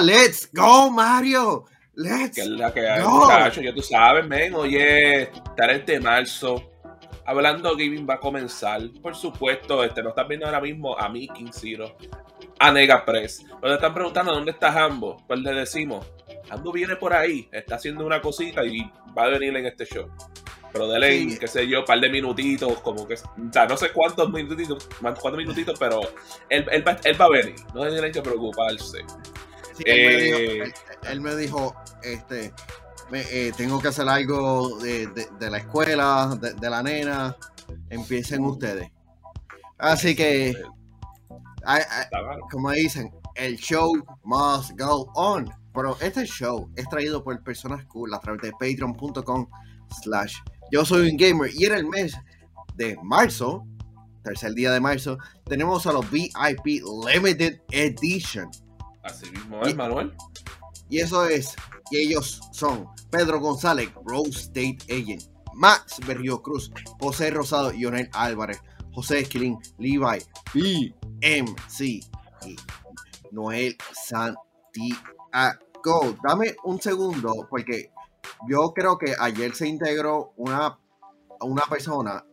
¡Let's go, Mario! ¡Let's Que es la que hay, go! muchacho, ya tú sabes, men. Oye, 3 de marzo. Hablando Gaming va a comenzar. Por supuesto, este, nos están viendo ahora mismo a mí, King Zero, a Nega Press. Nos están preguntando dónde está Hambo. Pues le decimos, Hambo viene por ahí, está haciendo una cosita y va a venir en este show. Pero dele, Sí. qué sé yo, un par de minutitos, como que, o sea, no sé cuántos minutitos, cuántos minutitos, pero él, él va, él va a venir, no tienen que preocuparse. Sí, él, me dijo, Eh, él- él me dijo, este, me- eh, tengo que hacer algo de, de- de la escuela, de, de la nena, empiecen ustedes. Así que, como dicen, el show must go on. Pero este show es traído por personas cool a través de patreon.com slash yo soy un gamer y en el mes de marzo, tercer día de marzo, tenemos a los VIP Limited Edition. Así mismo es, Manuel. Y eso es, y ellos son Pedro González, Rose State Agent, Max Berrio Cruz, José Rosado, Lionel Álvarez, José Esquilín, Levi, BMC y Noel Santiago. Dame un segundo, porque yo creo que ayer se integró una, una persona.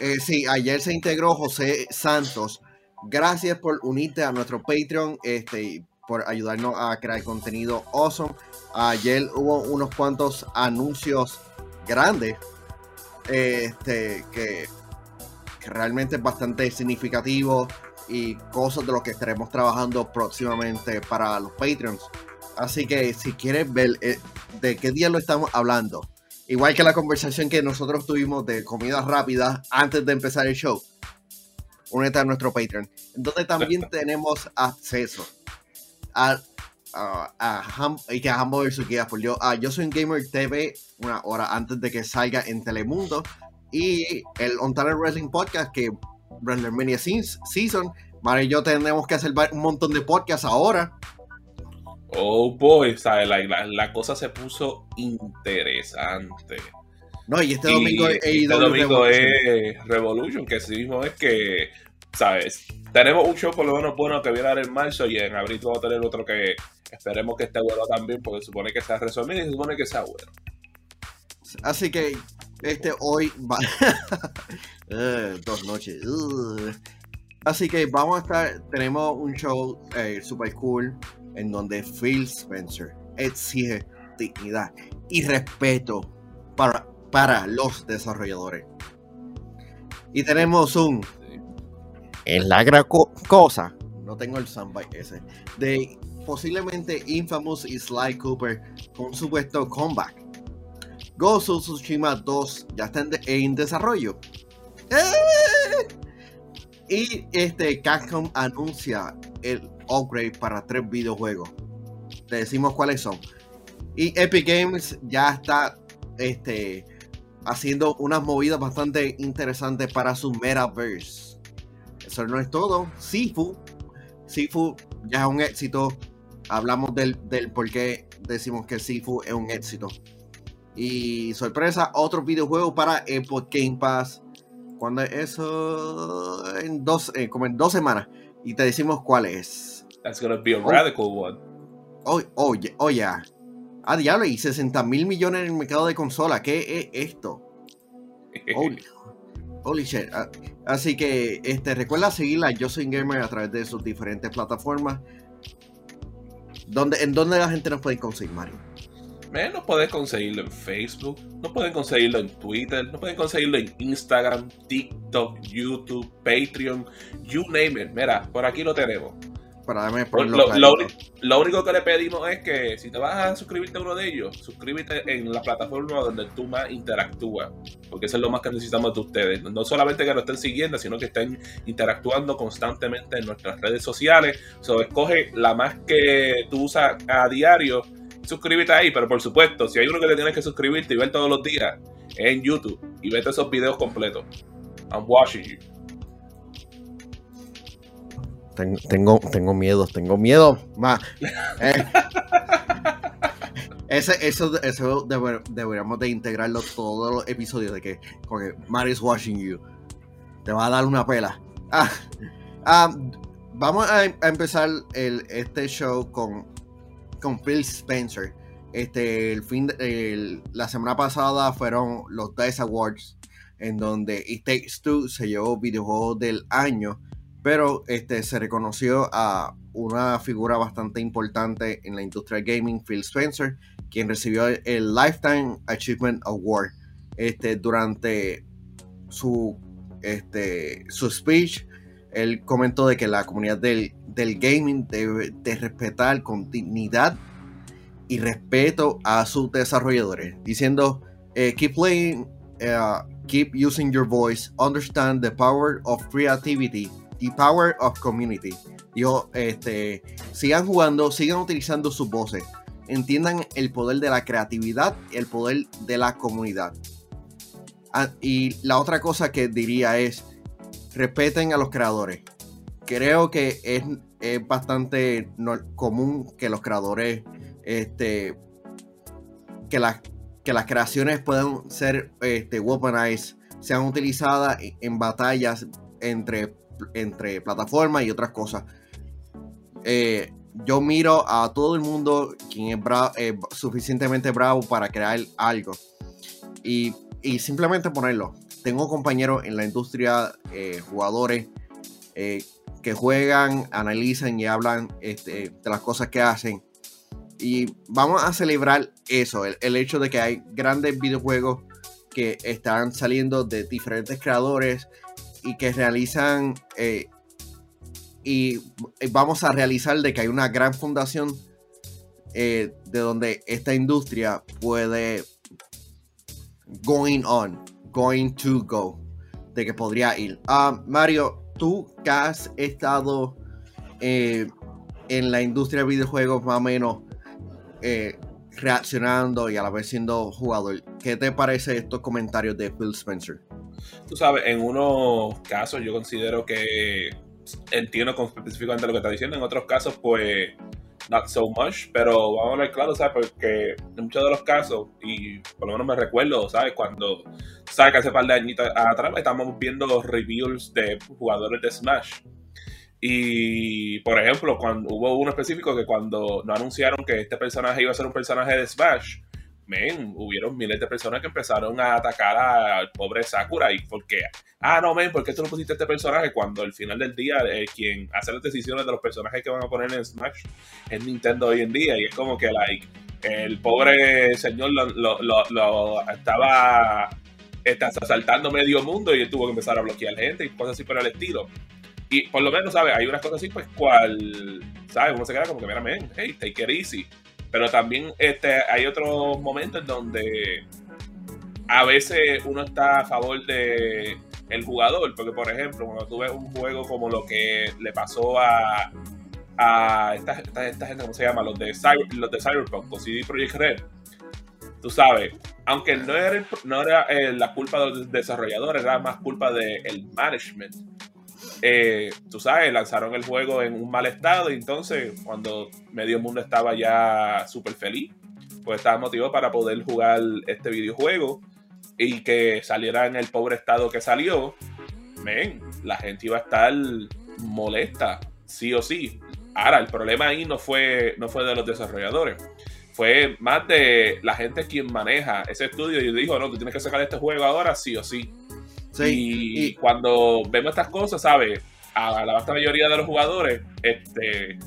Eh, sí, ayer se integró José Santos. Gracias por unirte a nuestro Patreon, este, por ayudarnos a crear contenido awesome. Ayer hubo unos cuantos anuncios grandes, este, que, que realmente es bastante significativo y cosas de lo que estaremos trabajando próximamente para los Patreons. Así que si quieres ver eh, de qué día lo estamos hablando, igual que la conversación que nosotros tuvimos de comida rápida antes de empezar el show, únete a nuestro Patreon, donde también tenemos acceso a, a, a Ham- y que a Hambo. Guías por yo. a Yo soy un Gamer TV una hora antes de que salga en Telemundo y el On Talent Wrestling Podcast que WrestleMania Seas- Season. Mario y yo tenemos que hacer un montón de podcasts ahora. Oh boy, ¿sabes? La, la, la cosa se puso interesante. No, y este Y domingo es este AEW domingo Revolution. es Revolution, que sí mismo es que, ¿sabes? Tenemos un show por lo menos bueno que viene a dar en marzo y en abril vamos a tener otro que esperemos que esté bueno también, porque supone que sea resumido y se supone que sea bueno. Así que este hoy va. Eh, dos noches. Así que vamos a estar. Tenemos un show eh, super cool en donde Phil Spencer exige dignidad y respeto para, para los desarrolladores. Y tenemos un. En la gran co- cosa. No tengo el soundbite ese. De posiblemente Infamous y Sly Cooper con supuesto comeback. Of Tsushima 2 ya está en desarrollo. ¡Eh! Y este Capcom anuncia el upgrade para tres videojuegos. Te decimos cuáles son. Y Epic Games ya está este, haciendo unas movidas bastante interesantes para su Metaverse. Eso no es todo. Sifu. Sifu ya es un éxito. Hablamos del, del por qué decimos que Sifu es un éxito. Y sorpresa, otro videojuego para Epic Game Pass. Cuando es eso? En dos, eh, como en dos semanas. Y te decimos cuál es. That's gonna be a Oh. radical one. Oye, oye, oye. Ah, diablo, y 60 mil millones en el mercado de consola. ¿Qué es esto? Holy, holy shit. Ah, Así que este, recuerda seguirla Yo Soy Gamer a través de sus diferentes plataformas. ¿Dónde, ¿En dónde la gente nos puede conseguir, Mario? Man, no pueden conseguirlo en Facebook, no pueden conseguirlo en Twitter, no pueden conseguirlo en Instagram, TikTok, YouTube, Patreon, you name it. Mira, por aquí lo tenemos. Para darme Lo, lo- lo lo único que le pedimos es que si te vas a suscribirte a uno de ellos, suscríbete en la plataforma donde tú más interactúas, porque eso es lo más que necesitamos de ustedes. No solamente que nos estén siguiendo, sino que estén interactuando constantemente en nuestras redes sociales. So, escoge la más que tú usas a diario suscríbete ahí, pero por supuesto, si hay uno que te tienes que suscribirte y ver todos los días, es en YouTube y vete esos videos completos. I'm watching you. Ten- Tengo, tengo miedo, tengo miedo. Ma, ese, eso, eso deber- deberíamos de integrarlo todos los episodios de que, porque Mario is watching you. Te va a dar una pela. Ah, ah, vamos a, empezar el, este show con, con Phil Spencer. Este, el fin la semana pasada fueron los DICE Awards, en donde It Takes Two se llevó videojuego del año, pero este, se reconoció a una figura bastante importante en la industria gaming, Phil Spencer, quien recibió el Lifetime Achievement Award este, durante su, este, su speech. Él comentó de que la comunidad del, del gaming debe de respetar continuidad y respeto a sus desarrolladores, diciendo, eh, keep playing, uh, keep using your voice, understand the power of creativity, the power of community. Dijo, este, sigan jugando, sigan utilizando sus voces, entiendan el poder de la creatividad y el poder de la comunidad. Ah, y la otra cosa que diría es, respeten a los creadores. Creo que es, es bastante común que los creadores este, que, las que las creaciones puedan ser este, weaponized, sean utilizadas en batallas entre, entre plataformas y otras cosas. Eh, yo miro a todo el mundo quien es eh, suficientemente bravo para crear algo y, simplemente ponerlo. Tengo compañeros en la industria, eh, jugadores que juegan, analizan y hablan este, de las cosas que hacen y vamos a celebrar eso, el, hecho de que hay grandes videojuegos que están saliendo de diferentes creadores y que realizan eh, y vamos a realizar de que hay una gran fundación eh, de donde esta industria puede going on, going to go, de que podría ir. Ah, Mario, tú que has estado eh, en la industria de videojuegos más o menos eh, reaccionando y a la vez siendo jugador. ¿Qué te parece estos comentarios de Phil Spencer? Tú sabes, en unos casos yo considero que entiendo específicamente lo que está diciendo, en otros casos pues not so much, pero vamos a ver claro, ¿sabes? Porque en muchos de los casos, y por lo menos me recuerdo, ¿sabes? Cuando, ¿sabes? Que hace par de añitos atrás estamos viendo los reviews de jugadores de Smash y, por ejemplo, cuando hubo uno específico que cuando no anunciaron que este personaje iba a ser un personaje de Smash, men, hubieron miles de personas que empezaron a atacar al pobre Sakura. ¿Y por qué? Ah, no, men, ¿por qué tú no pusiste este personaje? Cuando al final del día, eh, quien hace las decisiones de los personajes que van a poner en Smash es Nintendo hoy en día. Y es como que, like, el pobre señor lo, lo, estaba, estaba asaltando medio mundo y él tuvo que empezar a bloquear gente y cosas así por el estilo. Y por lo menos, ¿sabes? Hay unas cosas así, pues, cual, ¿sabes? Uno se queda como que, mira, man, hey, take it easy. Pero también este, hay otros momentos en donde a veces uno está a favor de el jugador, porque por ejemplo, cuando tú ves un juego como lo que le pasó a, a esta, esta, gente, ¿cómo se llama? Los de, los de Cyberpunk, o CD Projekt Red, tú sabes, aunque no era, no era eh, la culpa de los desarrolladores, era más culpa del management eh, tú sabes, lanzaron el juego en un mal estado y entonces cuando medio mundo estaba ya súper feliz, pues estaba motivado para poder jugar este videojuego y que saliera en el pobre estado que salió, men, la gente iba a estar molesta, sí o sí. Ahora, el problema ahí no fue, no fue de los desarrolladores, fue más de la gente quien maneja ese estudio y dijo, no, tú tienes que sacar este juego ahora sí o sí y, cuando vemos estas cosas, ¿sabes? A la vasta mayoría de los jugadores, este,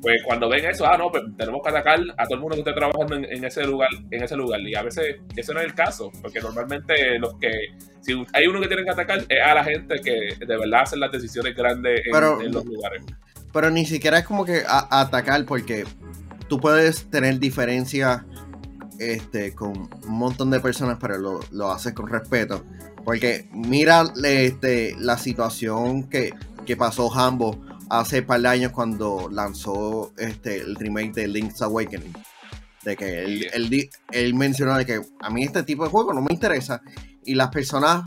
pues cuando ven eso, ah, no, pues tenemos que atacar a todo el mundo que esté trabajando en, ese lugar, en ese lugar. Y a veces ese no es el caso, porque normalmente los que, si hay uno que tienen que atacar, es a la gente que de verdad hacen las decisiones grandes en, los lugares. Pero ni siquiera es como que atacar, porque tú puedes tener diferencias este, con un montón de personas, pero lo, lo haces con respeto. Porque mira este, la situación que, pasó Hambo hace par de años cuando lanzó este, el remake de Link's Awakening. De que él, él, mencionó de que a mí este tipo de juego no me interesa. Y las personas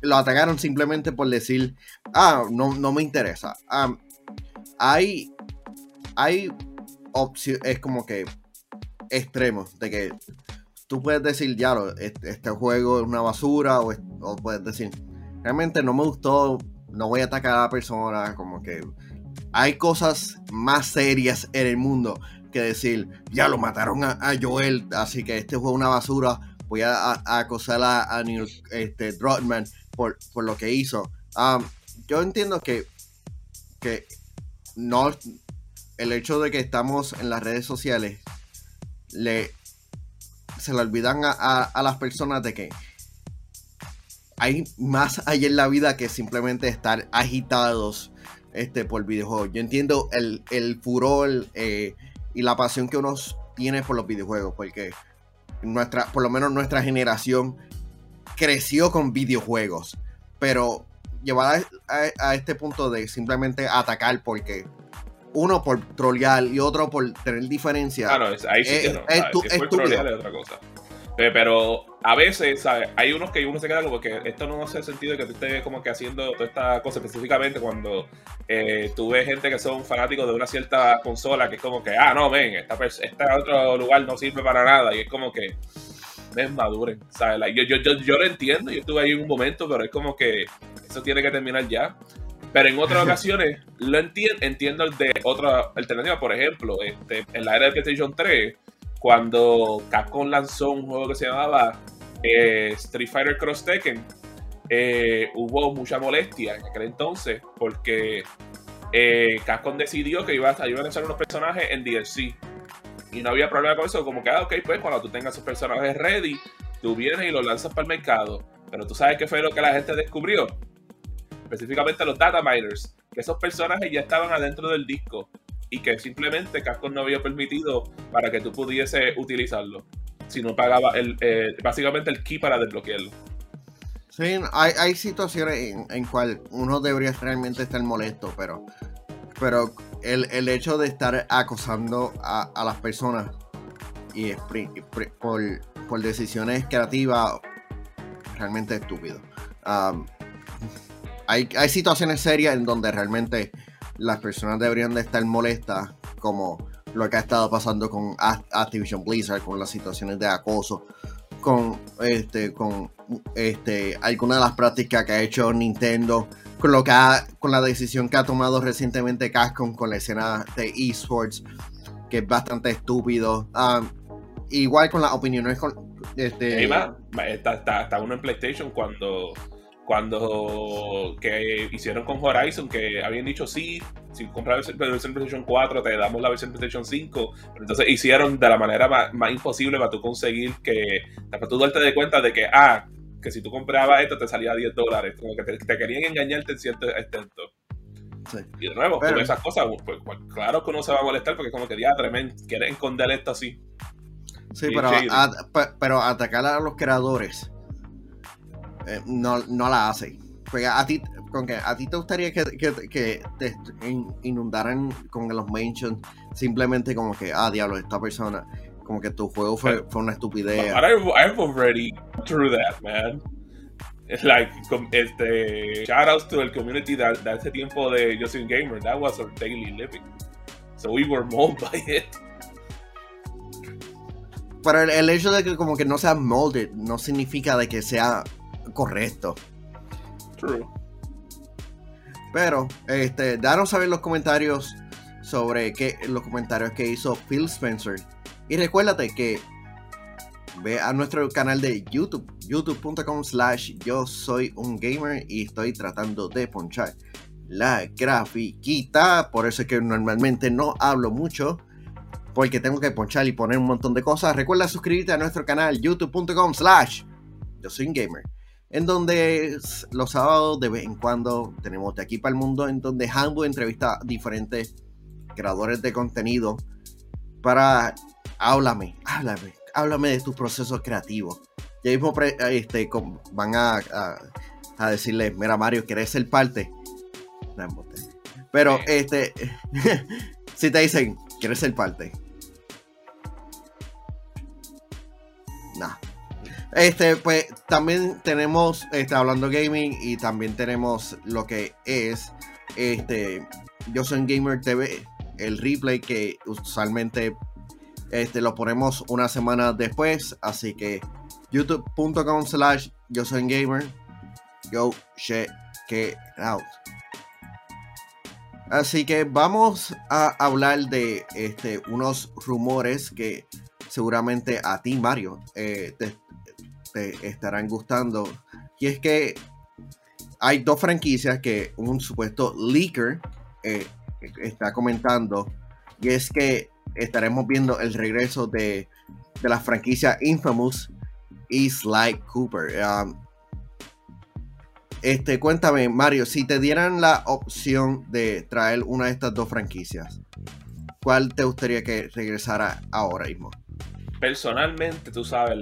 lo atacaron simplemente por decir, ah, no, no me interesa. Ah, hay, hay opciones, es como que extremos de que tú puedes decir, ya, este, este, juego es una basura, o, puedes decir, realmente no me gustó, no voy a atacar a la persona, como que hay cosas más serias en el mundo que decir, ya lo mataron a, Joel, así que este fue una basura, voy a, acosar a, Neil este, Drotman por, lo que hizo. Um, yo entiendo que, que no el hecho de que estamos en las redes sociales le se le olvidan a, las personas de que hay más allá en la vida que simplemente estar agitados este, por videojuegos. Yo entiendo el, furor eh, y la pasión que uno tiene por los videojuegos, porque nuestra, por lo menos nuestra generación creció con videojuegos, pero llevar a, este punto de simplemente atacar porque uno por trolear y otro por tener diferencia. Claro, ahí sí que no. Es, es, otra cosa. Pero a veces, ¿sabes? Hay unos que uno se queda como que esto no hace sentido que tú estés como que haciendo toda esta cosa específicamente cuando eh, tú ves gente que son fanáticos de una cierta consola que es como que, ah, no, ven, esta, este otro lugar no sirve para nada y es como que, ven, maduren, ¿sabes? yo, yo, yo, yo lo entiendo, yo estuve ahí en un momento, pero es como que eso tiene que terminar ya. Pero en otras ocasiones lo entiendo, entiendo el de otra alternativa. Por ejemplo, este, en la era de PlayStation 3, cuando Capcom lanzó un juego que se llamaba eh, Street Fighter Cross Tekken, eh, hubo mucha molestia en aquel entonces porque eh, Capcom decidió que iba a, iba a lanzar unos personajes en DLC. Y no había problema con eso, como que, ah, ok, pues cuando tú tengas esos personajes ready, tú vienes y los lanzas para el mercado. Pero tú sabes qué fue lo que la gente descubrió. Específicamente los data miners, que esos personajes ya estaban adentro del disco y que simplemente Capcom no había permitido para que tú pudiese utilizarlo. Si no pagaba el, eh, básicamente el key para desbloquearlo. Sí, hay, hay situaciones en, en cual uno debería realmente estar molesto, pero, pero el, el hecho de estar acosando a, a las personas y por, por, decisiones creativas realmente estúpido. Hay, situaciones serias en donde realmente las personas deberían de estar molestas, como lo que ha estado pasando con Activision Blizzard, con las situaciones de acoso, con este, con este, algunas de las prácticas que ha hecho Nintendo, con lo que con la decisión que ha tomado recientemente Capcom con la escena de esports, que es bastante estúpido. Um, igual con las opiniones con este. está uno en PlayStation cuando cuando que hicieron con Horizon, que habían dicho sí, si compras la versión PlayStation 4 te damos la versión PlayStation 5, pero entonces hicieron de la manera más, imposible para tú conseguir que, para tú darte de cuenta de que, ah, que si tú comprabas esto te salía 10 dólares, como que te, querían engañarte en cierto extento. Y de nuevo, con esas cosas, pues, pues, claro que uno se va a molestar porque como que ya tremendo, quieren esconder esto así. Sí, pero, pero atacar a los creadores eh, no, no la hace. Porque a ti, con que a ti te gustaría que, que, te inundaran con los mentions simplemente como que, ah, diablo, esta persona, como que tu juego fue, fue una estupidez. I've, already through that, man. Like, este, shout outs to el community de, de ese tiempo de Justin Gamer. That was our daily living. So we were molded by it. Pero el, el, hecho de que como que no sea molded no significa de que sea correcto. True. Pero, este, danos saber los comentarios sobre qué, los comentarios que hizo Phil Spencer. Y recuérdate que ve a nuestro canal de YouTube, youtube.com slash yo soy un gamer y estoy tratando de ponchar la grafiquita. Por eso es que normalmente no hablo mucho. Porque tengo que ponchar y poner un montón de cosas. Recuerda suscribirte a nuestro canal youtube.com slash yo soy un gamer en donde los sábados de vez en cuando tenemos de aquí para el mundo, en donde Hambo entrevista a diferentes creadores de contenido para háblame, háblame, háblame de tus procesos creativos. Ya mismo este, van a, a, decirle, mira Mario, ¿quieres ser parte? Pero este, si te dicen, ¿quieres ser parte? Nah, este, pues también tenemos, este, hablando gaming y también tenemos lo que es, este, Yo Soy Gamer TV, el replay que usualmente este, lo ponemos una semana después, así que youtube.com slash Yo Soy Gamer, go check it out. Así que vamos a hablar de este, unos rumores que seguramente a ti, Mario, eh, te, estarán gustando. Y es que hay dos franquicias que un supuesto leaker eh, está comentando. Y es que estaremos viendo el regreso de, de la franquicia Infamous y Sly Cooper. Um, este, cuéntame, Mario, si te dieran la opción de traer una de estas dos franquicias, ¿cuál te gustaría que regresara ahora mismo? Personalmente, tú sabes,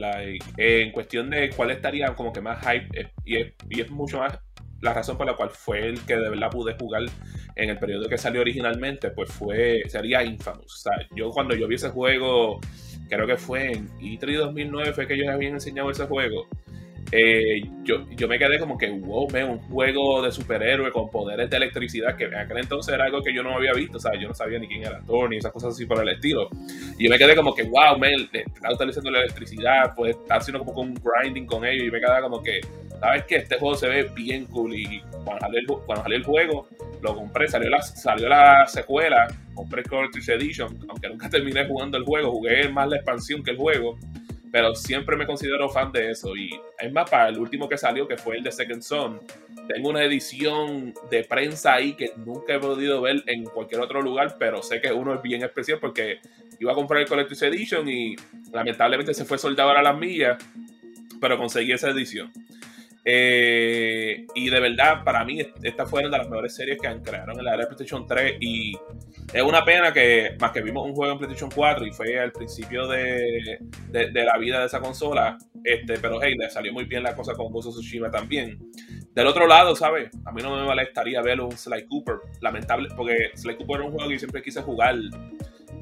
en cuestión de cuál estaría como que más hype, eh, y es, y es mucho más la razón por la cual fue el que de verdad pude jugar en el periodo que salió originalmente, pues fue, sería Infamous. O sea, yo cuando yo vi ese juego, creo que fue en E3 2009, fue que ellos habían enseñado ese juego. Eh, yo, yo me quedé como que, wow, me un juego de superhéroe con poderes de electricidad, que en aquel entonces era algo que yo no había visto, o sea, yo no sabía ni quién era Thor, ni esas cosas así por el estilo. Y yo me quedé como que, wow, man, está utilizando la electricidad, pues está haciendo como un grinding con ellos, y me quedé como que, ¿sabes qué? Este juego se ve bien cool, y cuando salió el, cuando salió el juego, lo compré, salió la, salió la secuela, compré Collector's Edition, aunque nunca terminé jugando el juego, jugué más la expansión que el juego pero siempre me considero fan de eso. Y es más, el último que salió, que fue el de Second Son, tengo una edición de prensa ahí que nunca he podido ver en cualquier otro lugar, pero sé que uno es bien especial porque iba a comprar el Collector's Edition y lamentablemente se fue soldado a las millas, pero conseguí esa edición. Eh, y de verdad, para mí, esta fue una de las mejores series que han creado en la era de PlayStation 3. Y es una pena que, más que vimos un juego en PlayStation 4 y fue al principio de, la vida de esa consola, este, pero hey, le salió muy bien la cosa con of Tsushima también. Del otro lado, ¿sabes? A mí no me molestaría ver un Sly Cooper, lamentable, porque Sly Cooper era un juego que yo siempre quise jugar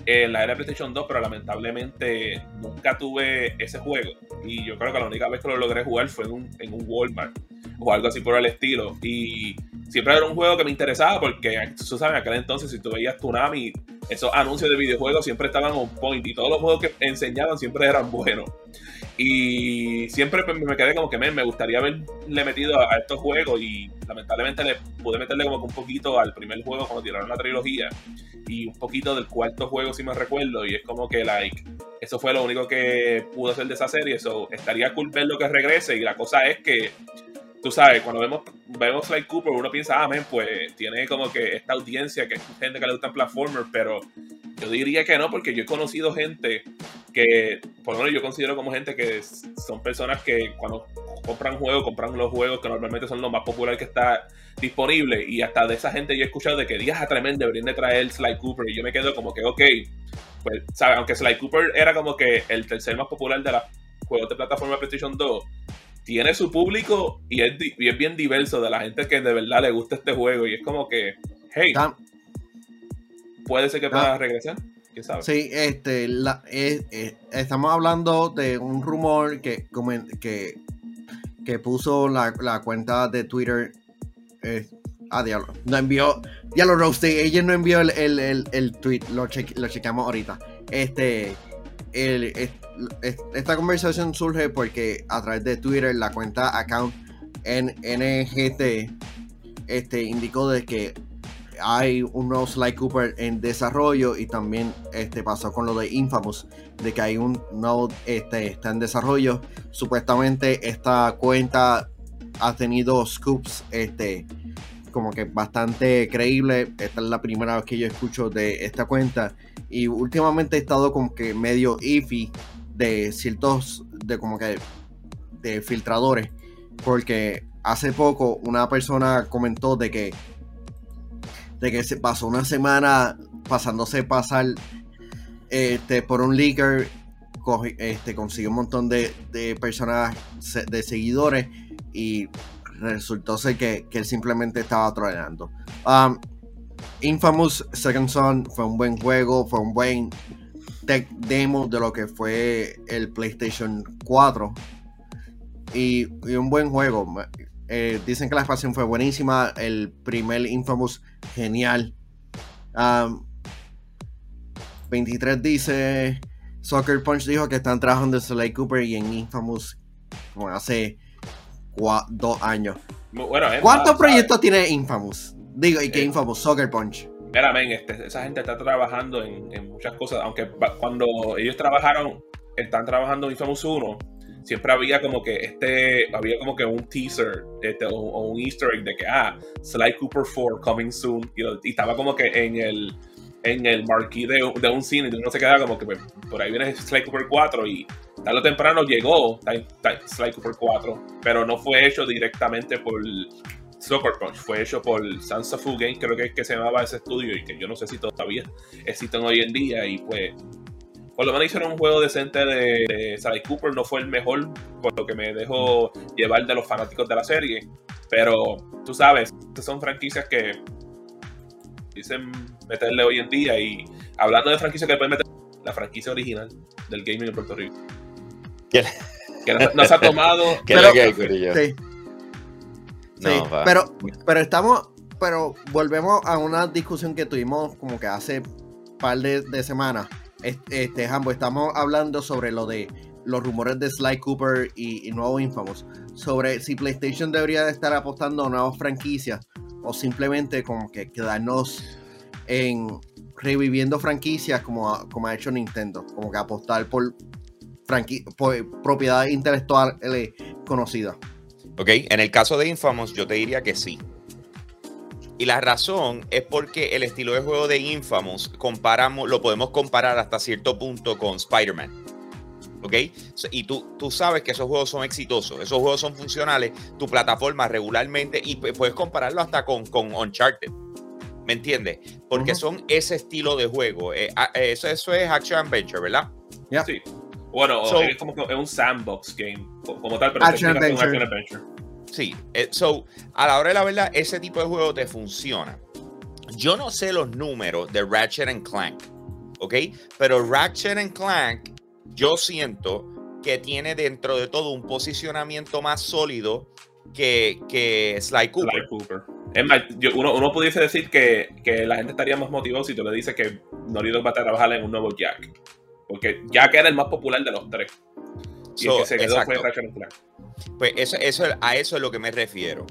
en la era de PlayStation 2, pero lamentablemente nunca tuve ese juego. Y yo creo que la única vez que lo logré jugar fue en un, en un Walmart o algo así por el estilo. Y siempre era un juego que me interesaba porque, tú sabes, en aquel entonces, si tú veías Tsunami, esos anuncios de videojuegos siempre estaban on point y todos los juegos que enseñaban siempre eran buenos. Y siempre me quedé como que me, me gustaría haberle metido a, estos juegos y lamentablemente le pude meterle como que un poquito al primer juego cuando tiraron la trilogía y un poquito del cuarto juego si me recuerdo y es como que like eso fue lo único que pudo hacer de esa serie, eso estaría cool ver lo que regrese y la cosa es que tú sabes, cuando vemos, vemos Sly Cooper, uno piensa, ah, pues tiene como que esta audiencia que es gente que le gustan platformers, pero yo diría que no, porque yo he conocido gente que, por lo menos yo considero como gente que son personas que cuando compran juegos, compran los juegos que normalmente son los más populares que está disponible, y hasta de esa gente yo he escuchado de que días a tremendo deberían de traer Sly Cooper, y yo me quedo como que, ok, pues, ¿sabes? Aunque Sly Cooper era como que el tercer más popular de los juegos de plataforma PlayStation 2, tiene su público y es, bien diverso de la gente que de verdad le gusta este juego. Y es como que, hey, puede ser que pueda regresar. ¿Quién sabe? Sí, este, la, estamos hablando de un rumor que, que, que puso la, cuenta de Twitter. Eh, ah, diablo. No envió. Diablo Roasty. Ella no envió el, el, tweet. Lo, lo chequeamos ahorita. Este. El, esta conversación surge porque a través de Twitter la cuenta account NGT este, indicó de que hay un nuevo Sly Cooper en desarrollo y también este, pasó con lo de Infamous, de que hay un nuevo este, está en desarrollo. Supuestamente esta cuenta ha tenido scoops este, como que bastante creíble. Esta es la primera vez que yo escucho de esta cuenta y últimamente he estado como que medio iffy de ciertos, de como que, de filtradores, porque hace poco una persona comentó de que, de que se pasó una semana pasándose pasar este, por un leaker, este, consiguió un montón de, de personas, de seguidores y resultó ser que, que él simplemente estaba troleando. Um, Infamous Second Son fue un buen juego, fue un buen tech demo de lo que fue el PlayStation 4. Y, un buen juego. Eh, dicen que la expansión fue buenísima. El primer Infamous, genial. 23 dice. Soccer Punch dijo que están trabajando en Sly Cooper y en Infamous como hace dos años. ¿Cuántos proyectos tiene Infamous? Digo, y que eh, Infamous, Soccer Punch. Mira, este, esa gente está trabajando en, muchas cosas, aunque cuando ellos trabajaron, están trabajando en Infamous 1, siempre había como que este, había como que un teaser este, o, un easter egg de que, ah, Sly Cooper 4 coming soon, y, estaba como que en el en el marquee de, de un cine, y uno se queda como que pues, por ahí viene Sly Cooper 4 y tarde o temprano llegó Sly Cooper 4, pero no fue hecho directamente por Soccer Punch, fue hecho por Sansafu Games, creo que es que se llamaba ese estudio y que yo no sé si todavía existen hoy en día y pues por lo menos hicieron un juego decente de, Sally Cooper, no fue el mejor, por lo que me dejó llevar de los fanáticos de la serie. Pero tú sabes, estas son franquicias que dicen meterle hoy en día. Y hablando de franquicias que pueden meter, la franquicia original del gaming en Puerto Rico. Que nos, ha tomado. pero, sí. Sí pero, pero estamos. Pero volvemos a una discusión que tuvimos como que hace un par de semanas este, Jambo, estamos hablando sobre lo de los rumores de Sly Cooper y, nuevos Infamous, sobre si PlayStation debería estar apostando a nuevas franquicias o simplemente como que quedarnos en reviviendo franquicias como, como ha hecho Nintendo, como que apostar por, por propiedad intelectual eh, conocida. Ok, en el caso de Infamous yo te diría que sí. Y la razón es porque el estilo de juego de Infamous comparamos, lo podemos comparar hasta cierto punto con Spider-Man. ¿Ok? Y tú, tú sabes que esos juegos son exitosos, esos juegos son funcionales, tu plataforma regularmente, y puedes compararlo hasta con, con Uncharted. ¿Me entiendes? Porque son ese estilo de juego. Eh, eso, eso es Action Adventure, ¿verdad? Sí. Bueno, es como es un sandbox game, como tal, pero Action Adventure. Sí, eh, so, a la hora de la verdad, ese tipo de juego te funciona. Yo no sé los números de Ratchet and Clank, ¿ok? Pero Ratchet and Clank, yo siento que tiene dentro de todo un posicionamiento más sólido que, que Sly Cooper. Es más, uno, pudiese decir que, la gente estaría más motivada si tú le dices que Norido va a trabajar en un nuevo Jack. Porque Jack era el más popular de los tres. Y el que se quedó fue Ratchet and Clank. Pues eso, eso, a eso es lo que me refiero.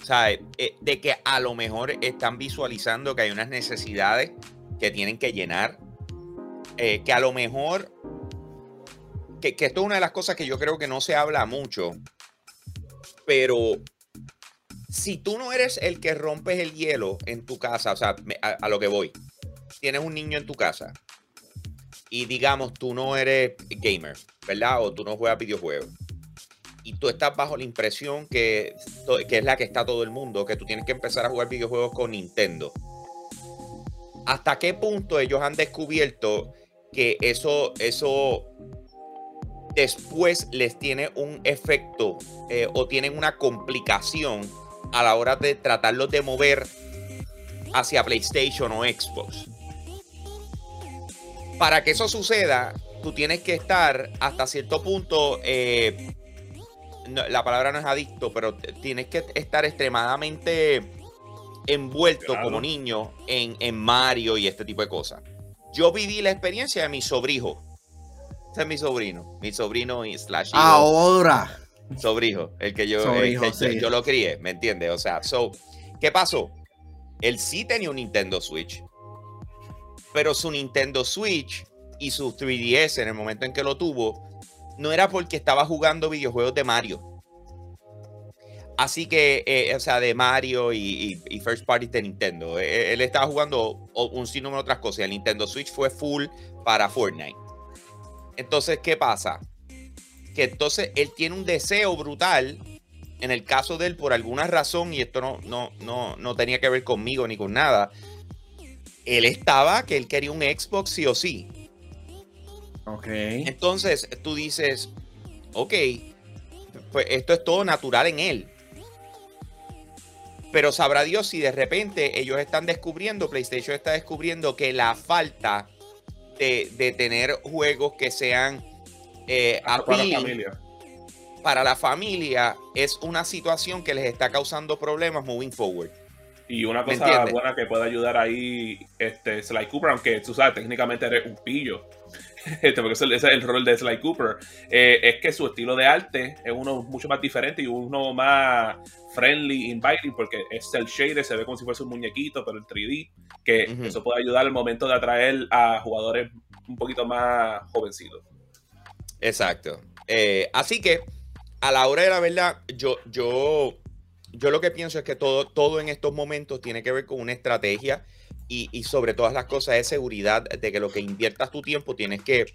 O sea, eh, de que a lo mejor están visualizando que hay unas necesidades que tienen que llenar. Eh, que a lo mejor. Que, esto es una de las cosas que yo creo que no se habla mucho. Pero si tú no eres el que rompes el hielo en tu casa, o sea, a, lo que voy, tienes un niño en tu casa y digamos tú no eres gamer, ¿verdad? O tú no juegas videojuegos y tú estás bajo la impresión que, que es la que está todo el mundo, que tú tienes que empezar a jugar videojuegos con Nintendo. ¿Hasta qué punto ellos han descubierto que eso, eso después les tiene un efecto eh, o tienen una complicación a la hora de tratarlos de mover hacia PlayStation o Xbox? Para que eso suceda, tú tienes que estar hasta cierto punto eh, la palabra no es adicto, pero tienes que estar extremadamente envuelto como niño en, Mario y este tipo de cosas. Yo viví la experiencia de mi sobrino. Ese es mi sobrino. Mi sobrino y slash. Ahora. Sobrino, el que yo, yo lo crié, ¿me entiendes? O sea, so, ¿qué pasó? Él sí tenía un Nintendo Switch. Pero su Nintendo Switch y su 3DS en el momento en que lo tuvo no era porque estaba jugando videojuegos de Mario. Así que, eh, o sea, de Mario y, First Party de Nintendo. Eh, eh, él, estaba jugando un sinnúmero de otras cosas. El Nintendo Switch fue full para Fortnite. Entonces, ¿qué pasa? Que entonces él tiene un deseo brutal. En el caso de él, por alguna razón, y esto no, no, no, no tenía que ver conmigo ni con nada. Él estaba que él quería un Xbox sí o sí. Ok. Entonces tú dices, ok, pues esto es todo natural en él. Pero sabrá Dios si de repente ellos están descubriendo, PlayStation está descubriendo que la falta de, tener juegos que sean eh, para la familia. Para la familia es una situación que les está causando problemas moving forward. Y una ¿Me cosa buena que puede ayudar ahí, este, Sly Cooper, aunque tú sabes, técnicamente eres un pillo. Este, porque ese, es el rol de Sly Cooper. eh, es que su estilo de arte es uno mucho más diferente y uno más friendly, inviting, porque es el shader, se ve como si fuese un muñequito, pero en 3D. Que eso puede ayudar al momento de atraer a jugadores un poquito más jovencitos. Exacto. Eh, así que, a la hora de la verdad, yo, yo, yo lo que pienso es que todo, todo en estos momentos tiene que ver con una estrategia y, y sobre todas las cosas es seguridad de que lo que inviertas tu tiempo tienes que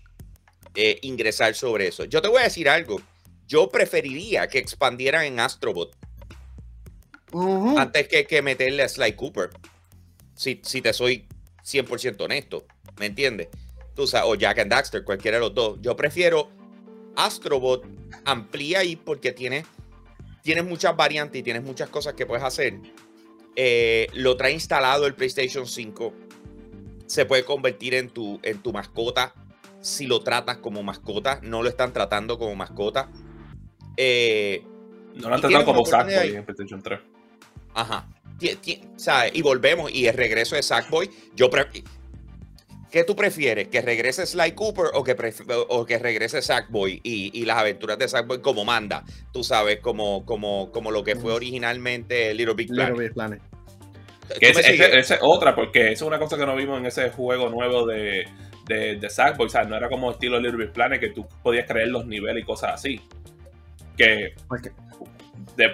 eh, ingresar sobre eso. Yo te voy a decir algo. Yo preferiría que expandieran en Astrobot antes que, que meterle a Sly Cooper. Si, si te soy 100% honesto, ¿me entiendes? Tú sabes, o Jack and Daxter, cualquiera de los dos. Yo prefiero Astrobot, amplía ahí porque tienes, tienes muchas variantes y tienes muchas cosas que puedes hacer. Eh, lo trae instalado el PlayStation 5. Se puede convertir en tu, en tu mascota si lo tratas como mascota. No lo están tratando como mascota. Eh, No lo han tratado como Sackboy en PlayStation 3. Ajá. Y volvemos. Y el regreso de Sackboy. Yo pre- ¿Qué tú prefieres? ¿Que regrese Sly Cooper o que, o que regrese Sackboy y, y las aventuras de Sackboy como manda? Tú sabes, como, como, como lo que fue originalmente Little Big Planet. Little Big Planet. Esa es otra, porque eso es una cosa que no vimos en ese juego nuevo de, de, de Sackboy. O sea, no era como estilo Little Big Planet que tú podías creer los niveles y cosas así. Que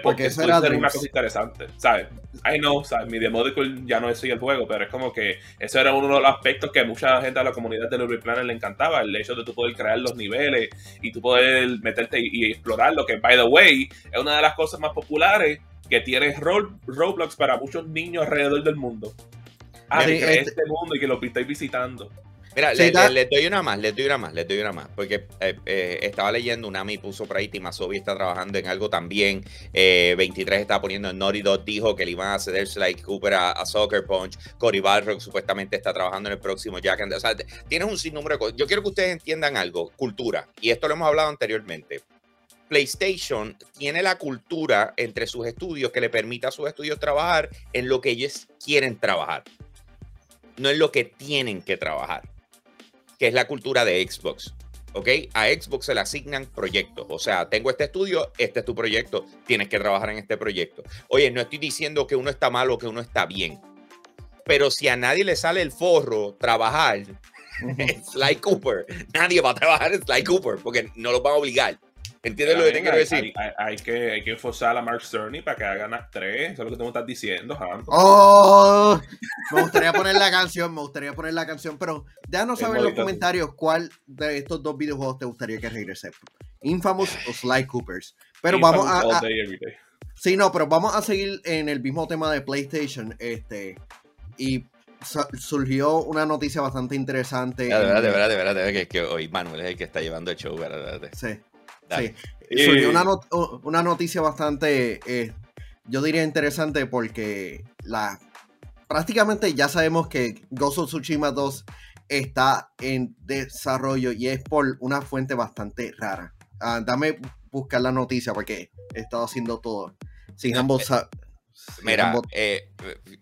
Porque que eso era una cosa interesante. ¿Sabes? I know, ¿sabes? Mi Demodical ya no es el juego, pero es como que eso era uno de los aspectos que mucha gente de la comunidad de Big Planet le encantaba. El hecho de tú poder crear los niveles y tú poder meterte y, y explorarlo. Que, by the way, es una de las cosas más populares que tiene Ro- Roblox para muchos niños alrededor del mundo. Ah, Sí, que creé este- este mundo y que lo estáis visitando. Mira, le, da- le- le doy una más, le doy una más, le doy una más. Porque eh, eh, estaba leyendo, Unami puso por ahí, Timasobi está trabajando en algo también. eh, 23 está poniendo en Naughty Dog, dijo que le iban a ceder Sly Cooper a, a Soccer Punch. Cory Balrog supuestamente está trabajando en el próximo Jack and O sea, tienes un sinnúmero de cosas. Yo quiero que ustedes entiendan algo, cultura. Y esto lo hemos hablado anteriormente. PlayStation tiene la cultura entre sus estudios que le permite a sus estudios trabajar en lo que ellos quieren trabajar, no en lo que tienen que trabajar que es la cultura de Xbox. ¿Ok? A Xbox se le asignan proyectos. O sea, tengo este estudio, este es tu proyecto, tienes que trabajar en este proyecto. Oye, no estoy diciendo que uno está mal o que uno está bien. Pero si a nadie le sale el forro trabajar Sly Cooper, nadie va a trabajar en Sly Cooper porque no lo van a obligar. ¿Entiendes lo que te Hay, quiero decir? hay- hay- hay que, hay que forzar a Mark Cerny para que hagan las tres. Eso es lo que tú me estás diciendo, Ham. Oh, me gustaría poner la canción, me gustaría poner la canción, pero déjanos saber en los comentarios cuál de estos dos videojuegos te gustaría que regrese. Infamous o Sly Coopers. Pero vamos a, All a- day, every day. sí, no, pero vamos a seguir en el mismo tema de PlayStation, este, y surgió una noticia bastante interesante. Ya, de verdad, de en- verdad, de verdad, de verdad, que, que hoy Manuel es el que está llevando el show. ¿verdad? de verdad. Sí. Sí. Y- surgió una, not- una noticia bastante, eh, yo diría interesante porque la prácticamente ya sabemos que Ghost of Tsushima 2 está en desarrollo y es por una fuente bastante rara. Ah, dame buscar la noticia porque he estado haciendo todo. Sin ambos... sa- sin Mira, ambos- eh,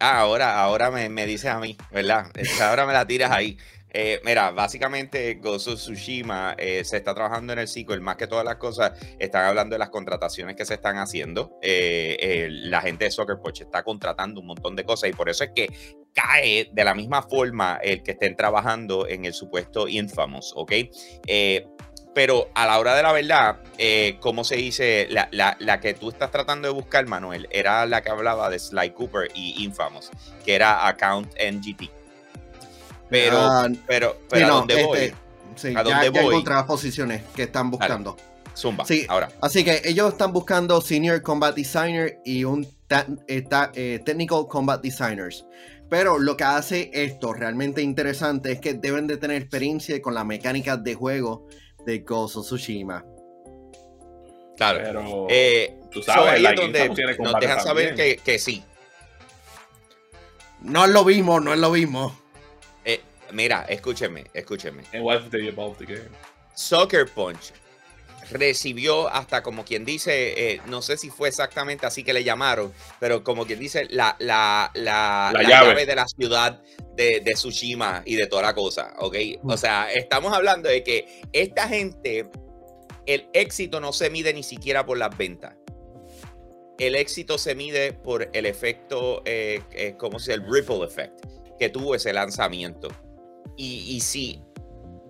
ah, ahora, ahora me, me dices a mí, ¿verdad? Ahora me la tiras ahí. Eh, mira, básicamente of Tsushima eh, se está trabajando en el sequel, más que todas las cosas, están hablando de las contrataciones que se están haciendo. Eh, la gente de Soccer Punch está contratando un montón de cosas y por eso es que cae de la misma forma el que estén trabajando en el supuesto Infamous, ¿ok? Pero a la hora de la verdad, eh, ¿cómo se dice? La, la- la que tú estás tratando de buscar, Manuel, era la que hablaba de Sly Cooper y Infamous, que era Account NGT. Pero, Ah, pero, sí, pero ¿a no, dónde voy? este, sí, ¿A ya, dónde ya voy? las posiciones que están buscando. Zumba, Sí. ahora. Así que ellos están buscando Senior Combat Designer y un eh, eh, Technical Combat Designers. Pero lo que hace esto realmente interesante es que deben de tener experiencia con la mecánica de juego de Ghost of Tsushima. Claro. Pero Eh, tú so, sabes, ahí es donde nos dejan saber que, que sí. No es lo mismo, no es lo mismo. Mira, escúcheme, escúcheme. And what if they evolve the game? Soccer Punch recibió hasta como quien dice, eh, no sé si fue exactamente así que le llamaron, pero como quien dice, la, la, la, La la llave. llave. de la ciudad de, de Tsushima y de toda la cosa, ¿ok? O sea, estamos hablando de que esta gente, el éxito no se mide ni siquiera por las ventas. El éxito se mide por el efecto, eh, eh, ¿cómo se llama? El ripple effect que tuvo ese lanzamiento. Y, y sí,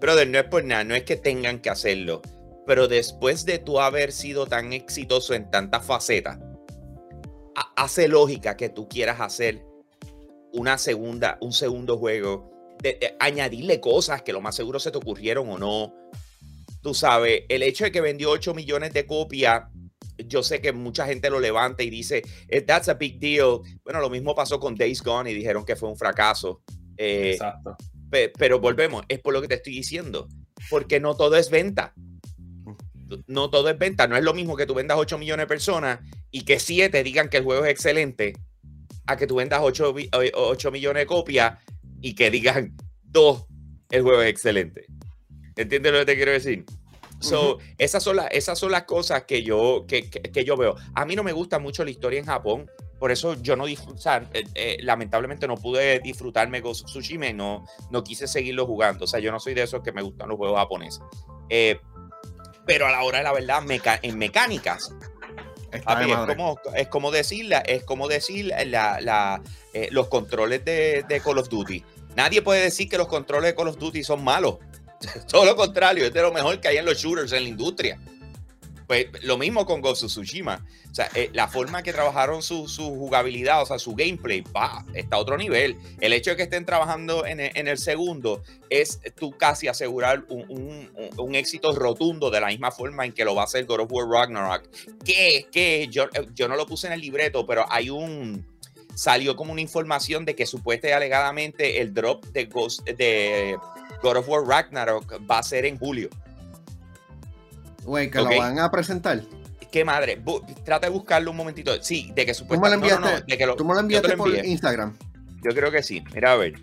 brother, no es por nada, no es que tengan que hacerlo, pero después de tú haber sido tan exitoso en tantas facetas, ha- hace lógica que tú quieras hacer una segunda, un segundo juego, de- de añadirle cosas que lo más seguro se te ocurrieron o no. Tú sabes, el hecho de que vendió 8 millones de copias, yo sé que mucha gente lo levanta y dice, "Eh, that's a big deal. Bueno, lo mismo pasó con Days Gone y dijeron que fue un fracaso. Eh, Exacto. Pe- pero volvemos, es por lo que te estoy diciendo, porque no todo es venta. No todo es venta, no es lo mismo que tú vendas 8 millones de personas y que 7 digan que el juego es excelente, a que tú vendas 8, vi- eh, 8 millones de copias y que digan 2, el juego es excelente. ¿Entiendes lo que te quiero decir? So, esas, son las, esas son las cosas que yo, que, que- que yo veo. A mí no me gusta mucho la historia en Japón, por eso yo no o sea, eh, eh, lamentablemente no pude disfrutarme Ghost of Tsushima y no, no quise seguirlo jugando. O sea, yo no soy de esos que me gustan los juegos japoneses. Eh, pero a la hora de la verdad, meca- en mecánicas, papi, es, como, es como decir, la- es como decir la, la, eh, los controles de, de Call of Duty. Nadie puede decir que los controles de Call of Duty son malos. Todo lo contrario, es de lo mejor que hay en los shooters en la industria. Pues lo mismo con of Tsushima. O sea, eh, la forma que trabajaron su, su jugabilidad, o sea, su gameplay, va, está a otro nivel. El hecho de que estén trabajando en el, en el segundo es tú casi asegurar un, un- un- éxito rotundo de la misma forma en que lo va a hacer God of War Ragnarok. Que, que yo, eh, yo no lo puse en el libreto, pero hay un. Salió como una información de que supuestamente alegadamente el drop de, Ghost, de God of War Ragnarok va a ser en julio. Güey, que lo van a presentar. qué madre. Bu- trata de buscarlo un momentito. Sí, de que Tú me lo supuestamente. no, no, no, enviaste, de que lo- tú me lo enviaste por envié. Instagram. Yo creo que sí. Mira, a ver.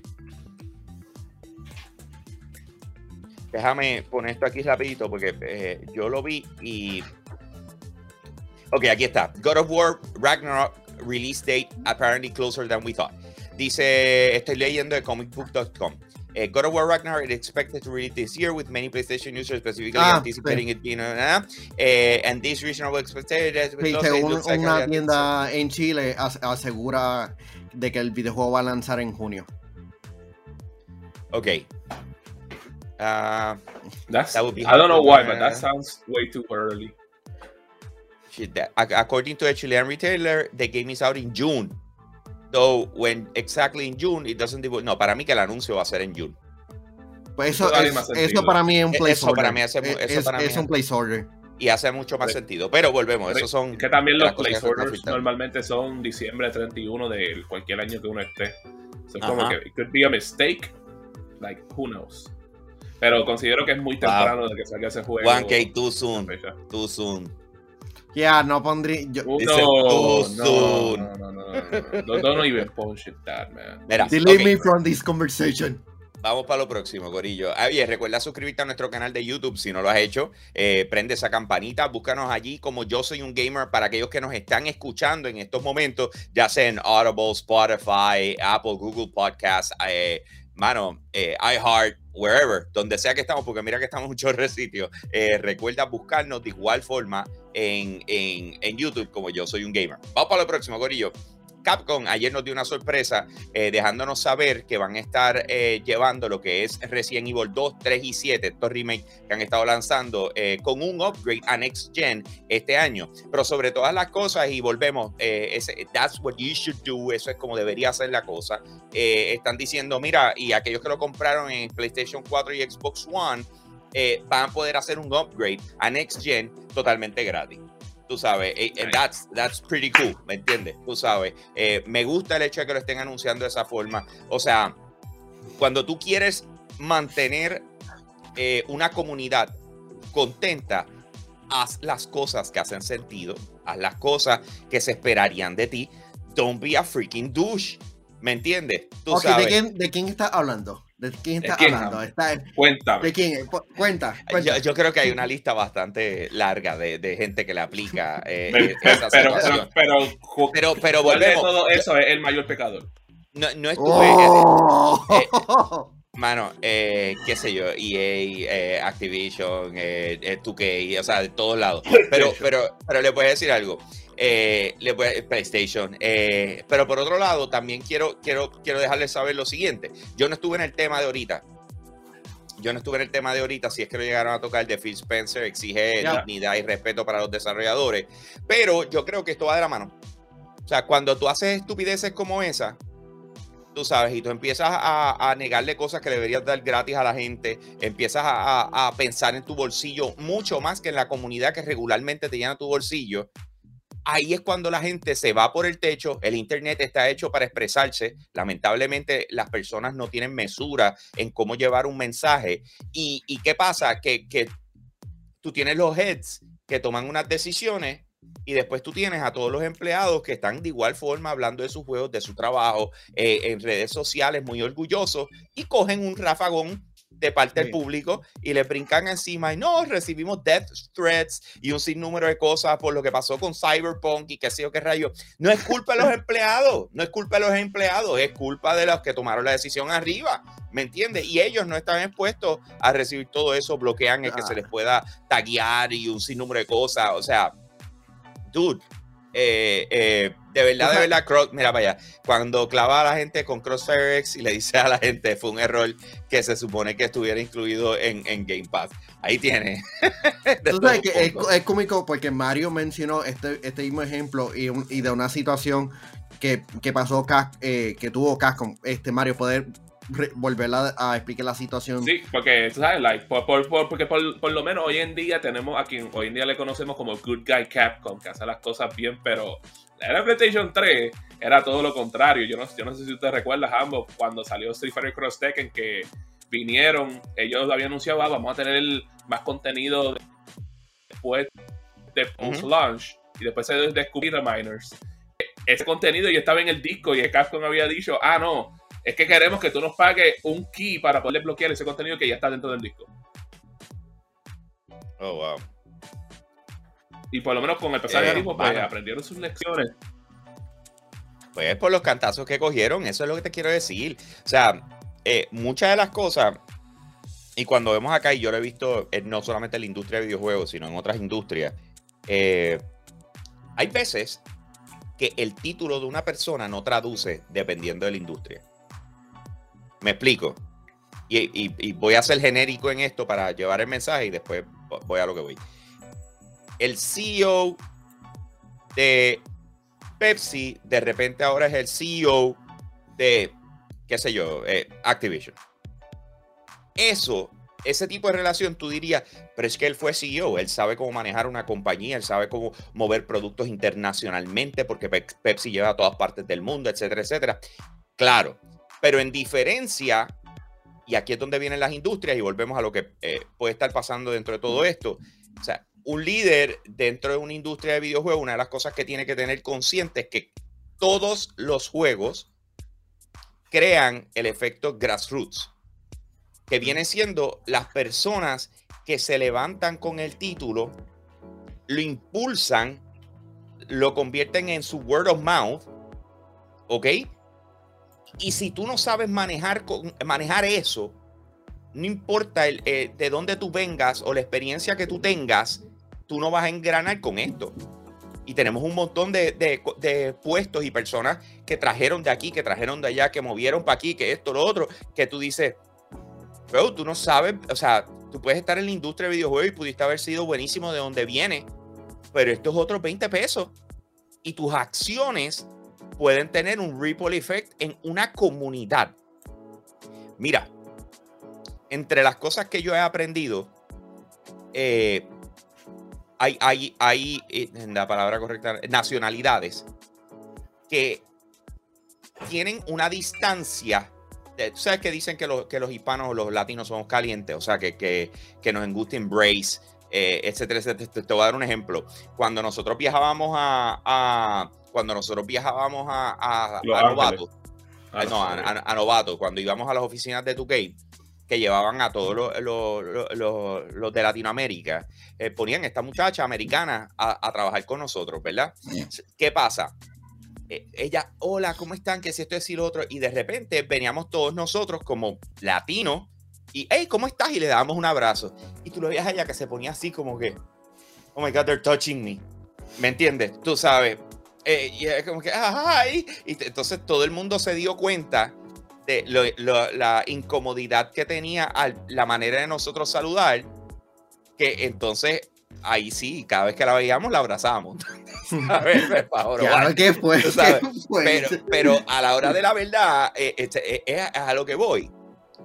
Déjame poner esto aquí rapidito porque eh, yo lo vi y... Ok, aquí está. God of War Ragnarok release date apparently closer than we thought. Dice, estoy leyendo de comicbook.com. Eh, God of War Ragnarok is expected to release this year with many PlayStation users specifically Ah, anticipating it being... uh, eh, and this reasonable expectation... Sí, según una tienda en Chile as- asegura de que el videojuego va a lanzar en junio. Ok. Ah, That's, That would be I don't know why, hard. but that sounds way too early. Shit, that- according to a Chilean retailer, the game is out in June. Though when exactly in June, it doesn't No, para mí que el anuncio va a ser en June. Pues eso, Eso es- eso para mí es un Eso placeholder. para mí hace Es- eso es, para mí es un placeholder. Y hace mucho más Pero- sentido. Pero volvemos, esos son. que también los placeholders normalmente son diciembre 31 de cualquier año que uno esté. So, es como que it could be a mistake. Like, who knows. Pero considero que es muy temprano de que salga ese juego. 1K too soon. Too soon. Ya, no pondría. yo- Uh, no, no, no, no, no, no, no, even bullshit that, man. Mira, delete me from this conversation. vamos para lo próximo, Corillo. Ah, Oye, recuerda suscribirte a nuestro canal de YouTube si no lo has hecho. Eh, prende esa campanita, búscanos allí como Yo Soy un Gamer para aquellos que nos están escuchando en estos momentos, ya sea en Audible, Spotify, Apple, Google Podcasts, eh, mano, eh, iHeart, wherever, donde sea que estamos, porque mira que estamos en muchos sitios. Eh, recuerda buscarnos de igual forma en, en, en YouTube como Yo Soy un Gamer. Vamos para lo próximo, Corillo. Capcom ayer nos dio una sorpresa eh, dejándonos saber que van a estar eh, llevando lo que es Resident Evil 2, 3 y 7, estos remakes que han estado lanzando eh, con un upgrade a Next Gen este año. Pero sobre todas las cosas, y volvemos, eh, ese, that's what you should do, eso es como debería ser la cosa. Eh, están diciendo, mira, y aquellos que lo compraron en PlayStation 4 y Xbox One, eh, van a poder hacer un upgrade a Next Gen totalmente gratis. Tú sabes, eh, eh, that's, that's pretty cool, ¿me entiendes? Tú sabes, eh, me gusta el hecho de que lo estén anunciando de esa forma. O sea, cuando tú quieres mantener eh, una comunidad contenta, haz las cosas que hacen sentido, haz las cosas que se esperarían de ti. Don't be a freaking douche, ¿me entiendes? Tú Ok, ¿de sabes. quién, ¿de quién estás hablando? ¿De quién ¿De está quién hablando? habla? Está- Cuéntame. ¿De quién? Cu- Cuenta. cuenta. Yo, yo creo que hay una lista bastante larga de, de gente que le aplica eh, Pero, eh, esa pero, pero, pero, ju- Pero, pero ¿cuál de volvemos. todo eso es el mayor pecador? No, no estuve. eh, ¡Oh! Mano, eh, qué sé yo, EA, eh, Activision, eh, eh, 2K, o sea, de todos lados. Pero, pero, pero le puedo decir algo. Eh, a- PlayStation. eh, pero por otro lado, también quiero, quiero, quiero dejarles saber lo siguiente. Yo no estuve en el tema de ahorita. Yo no estuve en el tema de ahorita, si es que lo llegaron a tocar de Phil Spencer, exige Ya. dignidad y respeto para los desarrolladores. Pero yo creo que esto va de la mano. O sea, cuando tú haces estupideces como esa, tú sabes, y tú empiezas a, a negarle cosas que deberías dar gratis a la gente, empiezas a, a- a pensar en tu bolsillo mucho más que en la comunidad que regularmente te llena tu bolsillo, ahí es cuando la gente se va por el techo, el Internet está hecho para expresarse, lamentablemente las personas no tienen mesura en cómo llevar un mensaje, y, ¿qué pasa? Que, que tú tienes los heads que toman unas decisiones. Y después tú tienes a todos los empleados que están de igual forma hablando de sus juegos, de su trabajo, eh, en redes sociales muy orgullosos y cogen un rafagón de parte del público y le brincan encima y no, recibimos death threats y un sinnúmero de cosas por lo que pasó con Cyberpunk y qué sé yo qué rayo. No es culpa de los empleados, no es culpa de los empleados, es culpa de los que tomaron la decisión arriba, ¿me entiendes? Y ellos no están expuestos a recibir todo eso, bloquean el que se les pueda taguear y un sinnúmero de cosas, o sea, dude, eh, eh, de verdad, de verdad, Cross- mira para allá, cuando clava a la gente con Crossfire X y le dice a la gente fue un error que se supone que estuviera incluido en, en Game Pass. Ahí tiene. Tú sabes que es, cómico porque Mario mencionó este, este mismo ejemplo y, un- y de una situación que, que pasó, eh, que tuvo Cascom. Este Mario, poder volver a, a explicar la situación. Sí, porque tú sabes, like, por, por- por- porque por, por lo menos hoy en día tenemos a quien hoy en día le conocemos como Good Guy Capcom, que hace las cosas bien, pero la PlayStation 3 era todo lo contrario. Yo no, yo no sé si usted recuerda, ambos, cuando salió Street Fighter Cross Tekken, que vinieron, ellos habían anunciado, "Ah, vamos a tener más contenido después de post-launch, y después se descubrió Miners. Ese contenido ya estaba en el disco y el Capcom había dicho, ah, no, es que queremos que tú nos pagues un key para poder bloquear ese contenido que ya está dentro del disco. Oh, wow. Y por lo menos con el pasar Eh, tiempo, pues aprendieron sus lecciones. Pues por los cantazos que cogieron, eso es lo que te quiero decir. O sea, eh, muchas de las cosas, y cuando vemos acá, y yo lo he visto eh, no solamente en la industria de videojuegos, sino en otras industrias, hay veces que el título de una persona no traduce dependiendo de la industria. Me explico. Y, voy a ser genérico en esto para llevar el mensaje y después voy a lo que voy. El CEO de Pepsi de repente ahora es el CEO de, qué sé yo, eh, Activision. Eso, ese tipo de relación, tú dirías, pero es que él fue CEO, él sabe cómo manejar una compañía, él sabe cómo mover productos internacionalmente, porque Pe- Pepsi lleva a todas partes del mundo, etcétera, etcétera. Claro, pero en diferencia, y aquí es donde vienen las industrias y volvemos a lo que eh, puede estar pasando dentro de todo esto. O sea, un líder dentro de una industria de videojuegos, una de las cosas que tiene que tener consciente es que todos los juegos crean el efecto grassroots, que viene siendo las personas que se levantan con el título, lo impulsan, lo convierten en su word of mouth, ¿ok? Y si tú no sabes manejar, manejar eso, no importa el, eh, de dónde tú vengas o la experiencia que tú tengas, tú no vas a engranar con esto. Y tenemos un montón de, de- de puestos y personas que trajeron de aquí, que trajeron de allá, que movieron para aquí, que esto, lo otro, que tú dices, pero tú no sabes, o sea, tú puedes estar en la industria de videojuegos y pudiste haber sido buenísimo de donde viene, pero estos otros 20 pesos y tus acciones pueden tener un ripple effect en una comunidad. Mira, entre las cosas que yo he aprendido, eh, hay, hay, hay, eh, la palabra correcta, nacionalidades que tienen una distancia. Tú sabes que dicen que los, que los hispanos o los latinos somos calientes, o sea, que, que, que nos gusta embrace, eh, etcétera, etcétera. Te, voy a dar un ejemplo. Cuando nosotros viajábamos a- cuando nosotros viajábamos a. Novato, Ah, no, a, a- a novatos, cuando íbamos a las oficinas de 2K, que llevaban a todos los, los- los- los- los de Latinoamérica, eh, ponían esta muchacha americana a, a trabajar con nosotros, ¿verdad? ¿Qué pasa? Eh, ella, hola, ¿cómo están? Que si esto es y lo otro. Y de repente veníamos todos nosotros como latinos y, hey, ¿cómo estás? Y le dábamos un abrazo. Y tú lo veías a ella que se ponía así como que, oh my God, they're touching me. ¿Me entiendes? Tú sabes. Eh, y es como que, ay. Y te- entonces todo el mundo se dio cuenta de lo- lo- la incomodidad que tenía al- la manera de nosotros saludar, que entonces ahí sí, cada vez que la veíamos la abrazábamos. A ver, por favor, Claro que fue. Sabes, ¿qué fue? Pero, pero a la hora de la verdad, eh, este, eh, es a lo que voy.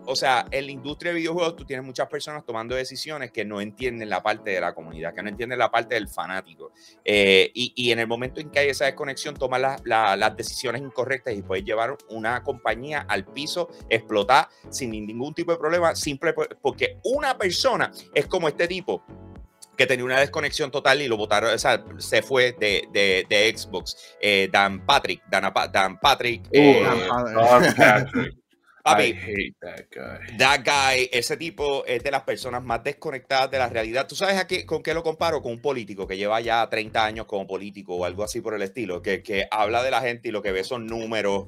O sea, en la industria de videojuegos tú tienes muchas personas tomando decisiones que no entienden la parte de la comunidad, que no entienden la parte del fanático. Eh, y, y en el momento en que hay esa desconexión, toman la- la- las decisiones incorrectas y puedes llevar una compañía al piso, explotar sin ningún tipo de problema, simple por- porque una persona es como este tipo que tenía una desconexión total y lo votaron, o sea, se fue de, de- de Xbox. Eh, Dan Patrick, Dan, Dan Patrick, eh, Dan Patrick. Don papi, I hate that guy. That guy, ese tipo es de las personas más desconectadas de la realidad. ¿Tú sabes a qué, con qué lo comparo? Con un político que lleva ya 30 años como político o algo así por el estilo, que, que habla de la gente y lo que ve son números,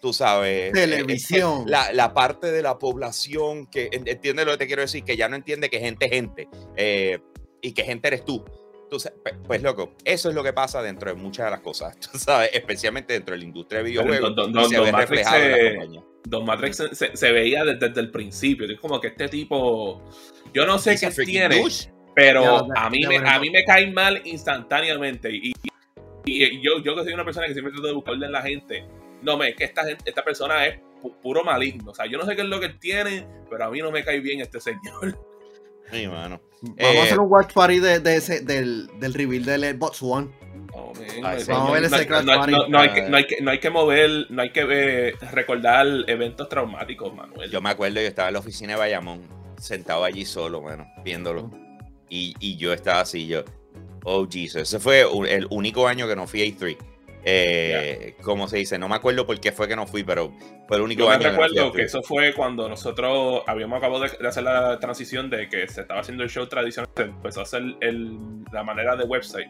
tú sabes. Televisión. Eh, La, la parte de la población que en- entiende lo que te quiero decir, que ya no entiende que gente es gente eh, y que gente eres tú. Tú sa- pe- pues loco, eso es lo que pasa dentro de muchas de las cosas, tú sabes, especialmente dentro de la industria de Pero videojuegos. Don- y Don- se Don ve reflejado en la compañía. Don Matrix se, se- se veía desde, desde el principio. Es como que este tipo. Yo no sé qué tiene, douche. pero a, mí me, a mí me cae mal instantáneamente. Y, y- y yo, yo que soy una persona que siempre trato de buscarle en la gente. No, me, es que esta, gente- esta persona es pu- puro maligno. O sea, yo no sé qué es lo que él tiene, pero a mí no me cae bien este señor. Sí, mano. Vamos Eh, a hacer un watch party de, de ese, del, del reveal del Xbox One. Oh, no, hay que, no, hay que, no hay que mover, no hay que eh, recordar eventos traumáticos, Manuel. Yo me acuerdo, yo estaba en la oficina de Bayamón, sentado allí solo, mano, viéndolo. Y, y yo estaba así, yo, oh Jesus. Ese fue el único año que no fui a E3. Eh, Como se dice, no me acuerdo por qué fue que no fui, pero fue el único Yo me año que no fui a recuerdo que E3. eso fue cuando nosotros habíamos acabado de, de hacer la transición de que se estaba haciendo el show tradicional, se empezó a hacer el- la manera de website.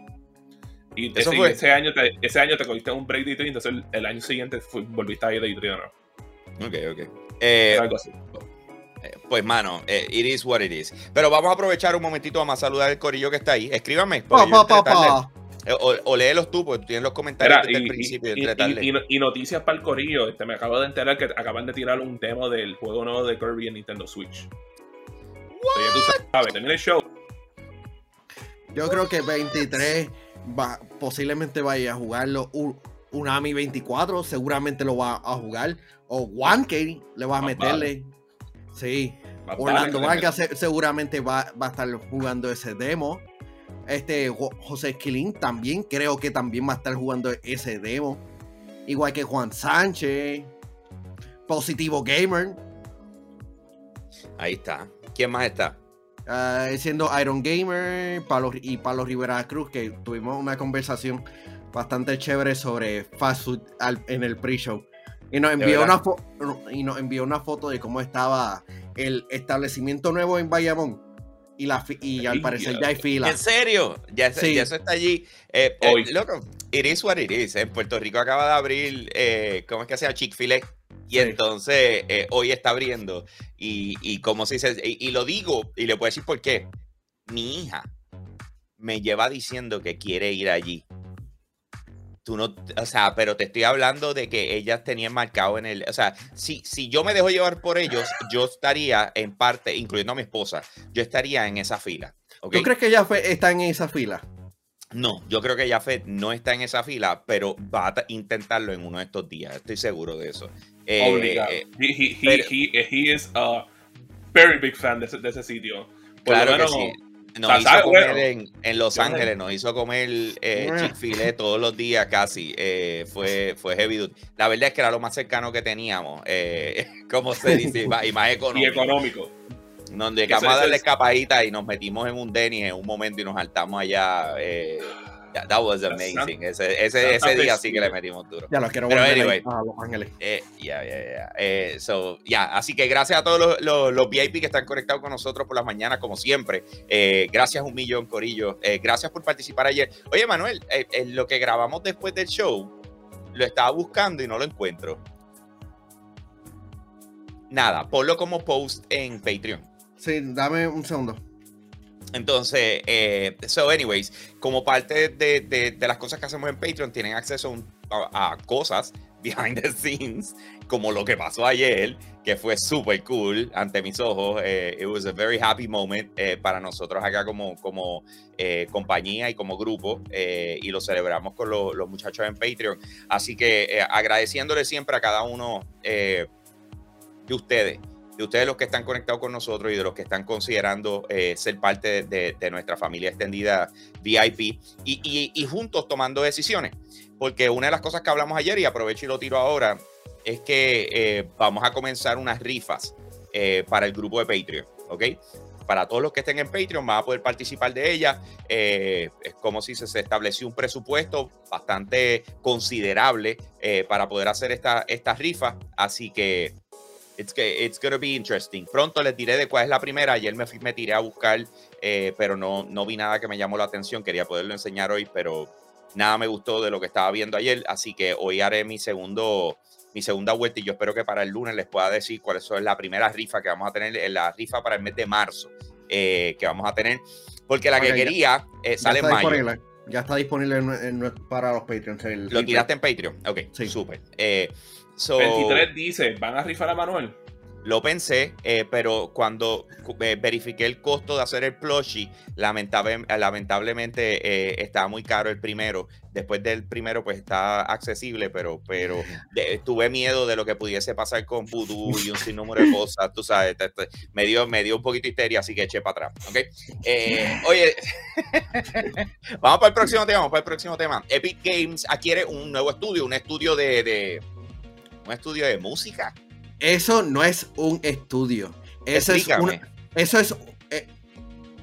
Y Eso ese, fue. ese año te, ese año te cogiste un break de E3, entonces el, el año siguiente fue- volviste a ir de E3 o no. Ok, ok. Eh, Algo así. Eh, Pues, mano, eh, it is what it is. Pero vamos a aprovechar un momentito vamos a saludar al corillo que está ahí. Escríbame. Pa, pa, pa, tarde. pa. Eh, O, o léelos tú, porque tú tienes los comentarios Mira, desde y, el principio. y- noticias para el corillo. Este, me acabo de enterar que acaban de tirar un demo del juego nuevo de Kirby en Nintendo Switch. So, ya tú sabes, termina el show. Yo creo que 23 va, posiblemente vaya a jugarlo. Un, Unami 24 seguramente lo va a jugar. O 1K le va a meterle. Sí. Más Orlando vale Vargas se- seguramente va, va a estar jugando ese demo. Este Jo- José Esquilín también creo que también va a estar jugando ese demo. Igual que Juan Sánchez. Positivo Gamer. Ahí está. ¿Quién más está? Ah, siendo Iron Gamer Pablo- y Pablo Rivera Cruz, que tuvimos una conversación bastante chévere sobre fast food al- en el pre-show. Y nos envió una y nos envió una foto de cómo estaba el establecimiento nuevo en Bayamón. Y, la fi- y al parecer ya. hay fila. ¿En serio? Ya, eso- Sí. ya eso está allí. Eh, eh, loco, it is what it is. En Puerto Rico acaba de abrir, eh, ¿cómo es que se llama? Chick-fil-A. Y entonces eh, hoy está abriendo. Y, y como se dice, y, y lo digo, y le puedo decir por qué. Mi hija me lleva diciendo que quiere ir allí. Tú no, o sea, pero te estoy hablando de que ellas tenían marcado en el, o sea, si, si yo me dejo llevar por ellos, yo estaría en parte, incluyendo a mi esposa, yo estaría en esa fila. ¿Tú crees que ya fue- está en esa fila? No, yo creo que Jafet no está en esa fila, pero va a ta- intentarlo en uno de estos días. Estoy seguro de eso. Eh, Obligado. eh, he, he, he, pero- he- he is a very big fan de ese, de ese sitio. Por claro que sí. Nos o sea, hizo sabe comer bueno. en, en Los Ángeles, nos hizo comer eh. Chick-fil-A todos los días casi. Eh, fue, fue heavy duty. La verdad es que era lo más cercano que teníamos. eh, como se dice, y más, y más y económico. económico. Donde Eso- llegamos a eso darle es- escapadita y nos metimos en un Denny en un momento y nos saltamos allá. eh, Yeah, that was amazing. Ese, ese, ese día sí que le metimos duro. Ya lo quiero Pero volver anyway. a Los Ángeles. Eh, ya, ya, ya. Eh, so, Así que gracias a todos los, los, los VIP que están conectados con nosotros por las mañanas, como siempre. Eh, gracias un millón, Corillo. Eh, gracias por participar ayer. Oye, Manuel, eh, eh, lo que grabamos después del show, lo estaba buscando y no lo encuentro. Nada, ponlo como post en Patreon. Sí, dame un segundo. Entonces, eh, so anyways, como parte de, de- las cosas que hacemos en Patreon, tienen acceso a, cosas behind the scenes, como lo que pasó ayer, que fue súper cool ante mis ojos. Eh, it was a very happy moment eh, para nosotros acá como, como eh, compañía y como grupo, y lo celebramos con lo- los muchachos en Patreon. Así que agradeciéndole siempre a cada uno de ustedes de ustedes los que están conectados con nosotros y de los que están considerando eh, ser parte de, nuestra familia extendida VIP y, juntos tomando decisiones. Porque una de las cosas que hablamos ayer, y aprovecho y lo tiro ahora, es que eh, vamos a comenzar unas rifas eh, para el grupo de Patreon, ¿ok? Para todos los que estén en Patreon van a poder participar de ellas. Eh, es como si se, se estableció un presupuesto bastante considerable para poder hacer esta- estas rifas. Así que It's, it's gonna be interesting. Pronto les diré de cuál es la primera. Ayer me, me tiré a buscar, eh, pero no, no vi nada que me llamó la atención. Quería poderlo enseñar hoy, pero nada me gustó de lo que estaba viendo ayer. Así que hoy haré mi segundo mi segunda vuelta y yo espero que para el lunes les pueda decir cuál es la primera rifa que vamos a tener, eh, la rifa para el mes de marzo eh, que vamos a tener. Porque la Ok, que ya- quería eh, sale en mayo. Ya está disponible en- en- para los Patreons. el ¿Lo tiraste en Patreon? Ok, Sí. súper. Eh, so- 23 dice, ¿van a rifar a Manuel? Lo pensé, eh, pero cuando eh, verifiqué el costo de hacer el plushie, lamentable- lamentablemente eh, estaba muy caro el primero. Después del primero, pues está accesible, pero, pero de- tuve miedo de lo que pudiese pasar con Voodoo y un sinnúmero de cosas. Tú sabes, te- te- me, dio, me dio un poquito de histeria, así que eché para atrás. ¿ok? Eh, oye, vamos para el próximo tema. Vamos para el próximo tema. Epic Games adquiere un nuevo estudio, un estudio de, de un estudio de música. Eso no es un estudio. Eso es, una- eso es. eh,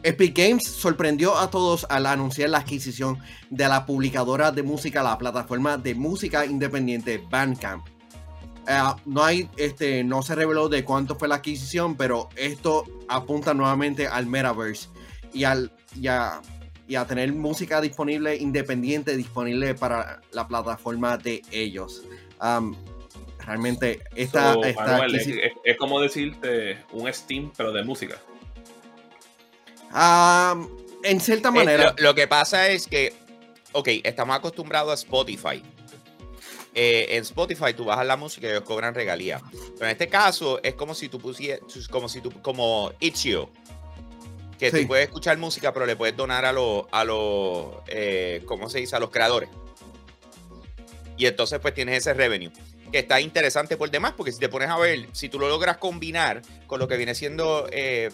Epic Games sorprendió a todos al anunciar la adquisición de la publicadora de música, la plataforma de música independiente Bandcamp. Eh, no hay, este, no se reveló de cuánto fue la adquisición, pero esto apunta nuevamente al metaverse y al y a, y a tener música disponible independiente disponible para la plataforma de ellos. Um, realmente esta, So, esta Manuel, es, adquisi- es- es como decirte un Steam, pero de música. Um, en cierta Eh, manera, lo, lo que pasa es que, ok, estamos acostumbrados a Spotify. Eh, en Spotify tú bajas la música y ellos cobran regalía. Pero en este caso es como si tú pusieras, como si tú, como Itch.io, que Sí. tú puedes escuchar música, pero le puedes donar a los, a los, eh, ¿cómo se dice? A los creadores. Y entonces pues tienes ese revenue que está interesante por demás, porque si te pones a ver, si tú lo logras combinar con lo que viene siendo eh,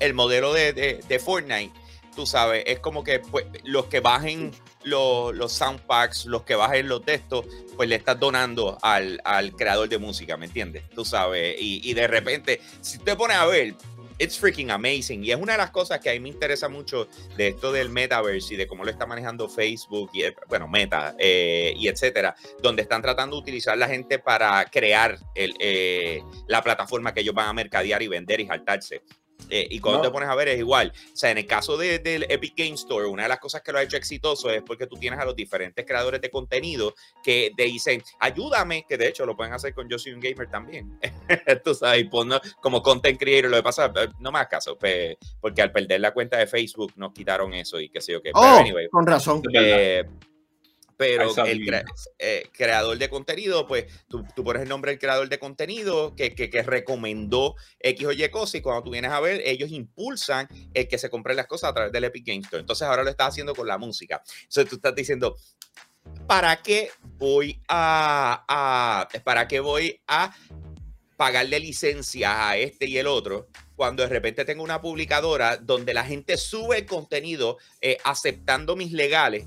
el modelo de, de- de Fortnite, tú sabes, es como que pues, los que bajen los, los sound packs, los que bajen los textos, pues le estás donando al, al creador de música, ¿me entiendes? Tú sabes, y, y de repente, si te pones a ver, it's freaking amazing. Y es una de las cosas que a mí me interesa mucho de esto del metaverse y de cómo lo está manejando Facebook y, eh, bueno, Meta eh, y etcétera, donde están tratando de utilizar la gente para crear el, eh, la plataforma que ellos van a mercadear y vender y saltarse. Eh, y cuando No. te pones a ver es igual. O sea, en el caso de- del Epic Game Store, una de las cosas que lo ha hecho exitoso es porque tú tienes a los diferentes creadores de contenido que te dicen, ayúdame, que de hecho lo pueden hacer con Yo Soy un Gamer también. tú sabes, ponlo como content creator. Lo que pasa, eh, no hagas caso, pe- porque al perder la cuenta de Facebook nos quitaron eso y qué sé yo qué. Oh, anyway, con razón. Eh, pero el eh, creador de contenido, pues tú, tú pones el nombre del creador de contenido que, que, que recomendó X o Y cosa y cuando tú vienes a ver, ellos impulsan el que se compren las cosas a través del Epic Game Store. Entonces ahora lo estás haciendo con la música. Entonces tú estás diciendo, ¿para qué voy a, a- para qué voy a pagarle licencias a este y el otro cuando de repente tengo una publicadora donde la gente sube el contenido eh, aceptando mis legales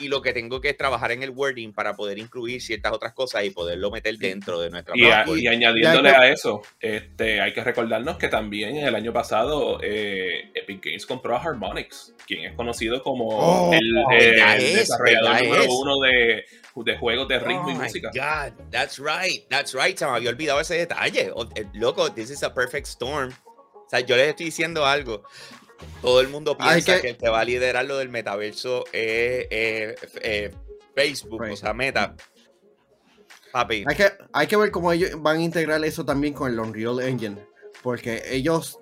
y lo que tengo que es trabajar en el wording para poder incluir ciertas otras cosas y poderlo meter dentro de nuestra Y, a- y añadiéndole a eso, este, hay que recordarnos que también el año pasado eh, Epic Games compró a Harmonix, quien es conocido como Oh, el, eh, ¿verdad el es? desarrollador ¿verdad número es? uno de, de juegos de ritmo Oh y my música. God, that's right, that's right. Se me había olvidado ese detalle. O- eh, Loco, this is a perfect storm. O sea, yo les estoy diciendo algo. Todo el mundo piensa que- que... el que va a liderar lo del metaverso es Facebook, o sea, Meta. Papi, Hay que, hay que ver cómo ellos van a integrar eso también con el Unreal Engine. Porque ellos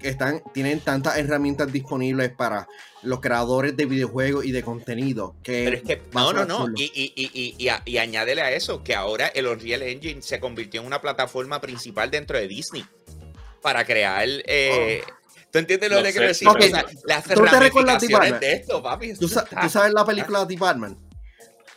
están, tienen tantas herramientas disponibles para los creadores de videojuegos y de contenido. Que Pero es que, no, no, no. Y, y, y, y, y, a- y añádele a eso que ahora el Unreal Engine se convirtió en una plataforma principal dentro de Disney para crear. eh, ¿Tú entiendes lo Lo que quiero decir? Ok. O sea, las ¿Tú te recuerdas de esto, papi. ¿Tú, sa- está- tú sabes la película de Batman?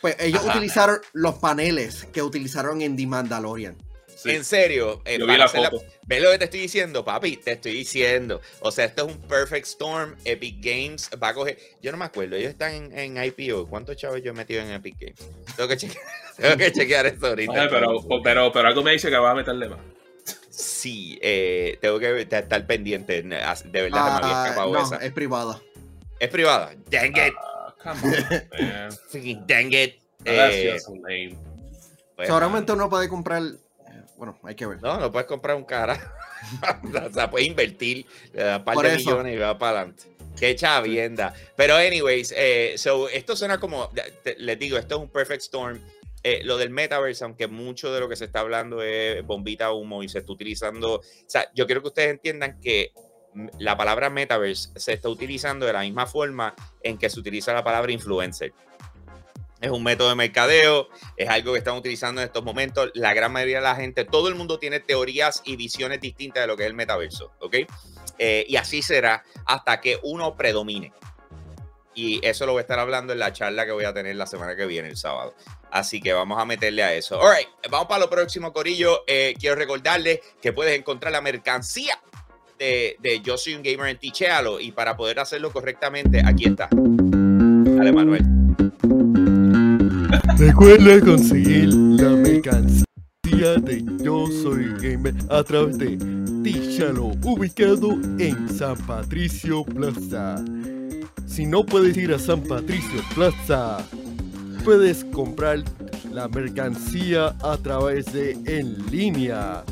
Pues ellos Ajá. utilizaron los paneles que utilizaron en The Mandalorian. Sí. En serio, eh, Yo vi para la hacer la- foto. ¿ves lo que te estoy diciendo, papi? Te estoy diciendo. O sea, esto es un perfect storm. Epic Games va a coger. Yo no me acuerdo, ellos están en, en IPO. ¿Cuántos chavos yo he metido en Epic Games? Tengo que chequear, tengo que chequear esto ahorita. Ay, pero, pero, pero algo me dice que vas a meterle más. Sí, eh, tengo que estar pendiente. De verdad se me había Ah, escapado no, esa. es privada. Es privada. Dang it. Ah, come on, man. Dang it. That's Eh, lame. pues, Seguramente uno puede comprar. eh, Bueno, hay que ver. No, no puedes comprar un cara. o sea, puedes invertir, le das un par Por de eso. millones y va para adelante. Qué chavienda. Pero, anyways, eh, so, esto suena como, te- les digo, esto es un perfect storm. Eh, lo del metaverse, aunque mucho de lo que se está hablando es bombita humo y se está utilizando. O sea, yo quiero que ustedes entiendan que la palabra metaverse se está utilizando de la misma forma en que se utiliza la palabra influencer. Es un método de mercadeo, es algo que están utilizando en estos momentos. La gran mayoría de la gente, todo el mundo tiene teorías y visiones distintas de lo que es el metaverso, ¿ok? Eh, y así será hasta que uno predomine. Y eso lo voy a estar hablando en la charla que voy a tener la semana que viene, el sábado. Así que vamos a meterle a eso. All right, vamos para lo próximo, Corillo. Eh, quiero recordarles que puedes encontrar la mercancía de, de Yo Soy un Gamer en Tichealo. Y para poder hacerlo correctamente, aquí está. Dale, Manuel. Recuerda conseguir la mercancía de Yo Soy Gamer a través de Tíchalo, ubicado en San Patricio Plaza. Si no puedes ir a San Patricio Plaza, puedes comprar la mercancía a través de en línea.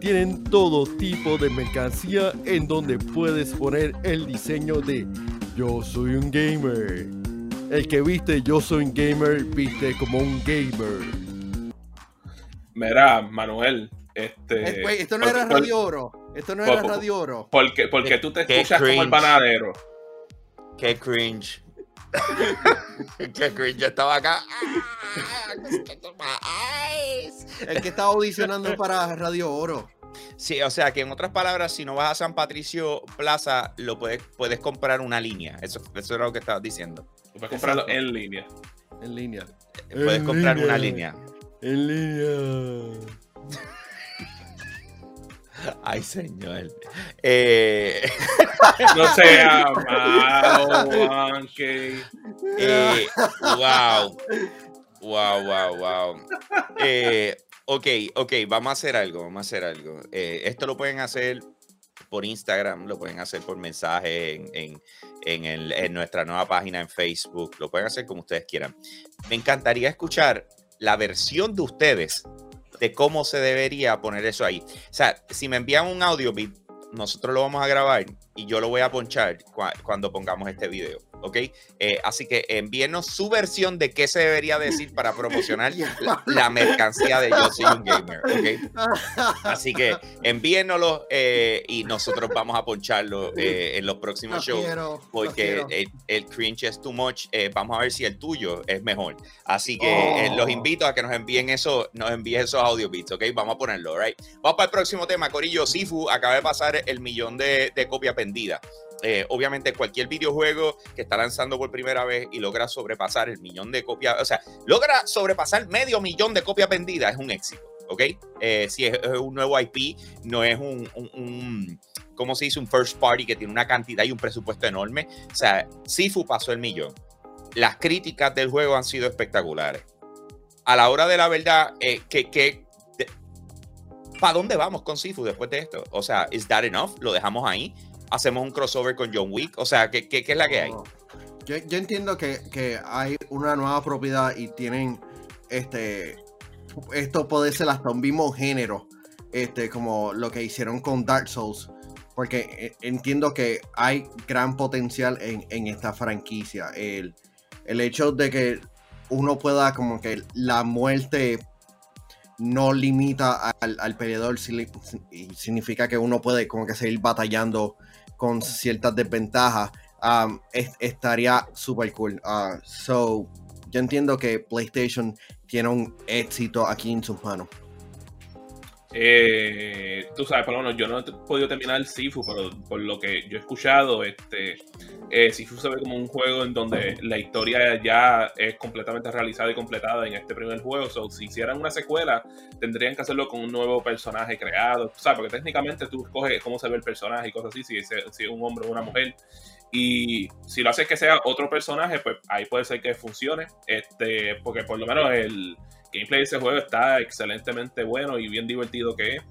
Tienen todo tipo de mercancía en donde puedes poner el diseño de Yo Soy un Gamer. El que viste Yo Soy un Gamer, viste como un gamer. Mira, Manuel, este. Eh, esto no por- era por- Radio Oro. Esto no por- era Radio Oro. Porque, porque tú te escuchas como el panadero. Qué cringe. Qué cringe. Yo estaba acá. El que estaba audicionando para Radio Oro. Sí, o sea que en otras palabras, si no vas a San Patricio Plaza, lo puedes, puedes comprar una línea. Eso, eso era lo que estabas diciendo. Puedes comprarlo Exacto. en línea. En línea. Puedes En comprar línea. una línea. En línea. Ay, señor. Eh, No sea malo, Juanque. eh, wow. Wow, wow, wow. Eh, ok, ok, vamos a hacer algo, vamos a hacer algo. Eh, esto lo pueden hacer por Instagram, lo pueden hacer por mensaje en, en- en el- en nuestra nueva página en Facebook, lo pueden hacer como ustedes quieran. Me encantaría escuchar la versión de ustedes de cómo se debería poner eso ahí. O sea, si me envían un audio nosotros lo vamos a grabar y yo lo voy a ponchar cua- cuando pongamos este video, ¿ok? Eh, así que envíenos su versión de qué se debería decir para promocionar la, la mercancía de Yo Soy un Gamer, ¿ok? Así que envíennoslo eh, y nosotros vamos a poncharlo eh, en los próximos shows quiero, porque el, el cringe es too much. eh, vamos a ver si el tuyo es mejor. Así que Oh. los invito a que nos envíen eso, nos envíen esos audio beats, ¿ok? Vamos a ponerlo, right? Vamos para el próximo tema, Corillo. Sifu acaba de pasar el millón de, de copias vendidas. Eh, obviamente, cualquier videojuego que está lanzando por primera vez y logra sobrepasar el millón de copias, o sea, logra sobrepasar medio millón de copias vendidas, es un éxito, ¿ok? Eh, si es, un nuevo IP, no es un, un, un ¿cómo se dice? Un first party que tiene una cantidad y un presupuesto enorme. O sea, Sifu pasó el millón. Las críticas del juego han sido espectaculares. A la hora de la verdad, eh, que, que ¿para dónde vamos con Sifu después de esto? O sea, ¿is that enough? ¿Lo dejamos ahí? Hacemos un crossover con John Wick. O sea, ¿qué, qué, qué es la que hay? Yo entiendo que, que hay una nueva propiedad y tienen este esto puede ser hasta un mismo género este como lo que hicieron con Dark Souls porque eh, entiendo que hay gran potencial en, en esta franquicia el, el hecho de que uno pueda como que la muerte no limita al, al peleador y significa que uno puede como que seguir batallando con ciertas desventajas um, es- estaría super cool. Uh, so, yo entiendo que PlayStation tiene un éxito aquí en sus manos. Eh, tú sabes, por lo menos yo no he podido terminar Sifu, pero por lo que yo he escuchado, este, eh, Sifu se ve como un juego en donde la historia ya es completamente realizada y completada en este primer juego. So, si hicieran una secuela, tendrían que hacerlo con un nuevo personaje creado, ¿sabes? Porque técnicamente tú escoges cómo se ve el personaje y cosas así, si es, si es un hombre o una mujer. Y si lo haces que sea otro personaje, pues ahí puede ser que funcione. Este, porque por lo menos el gameplay de ese juego está excelentemente bueno y bien divertido que es.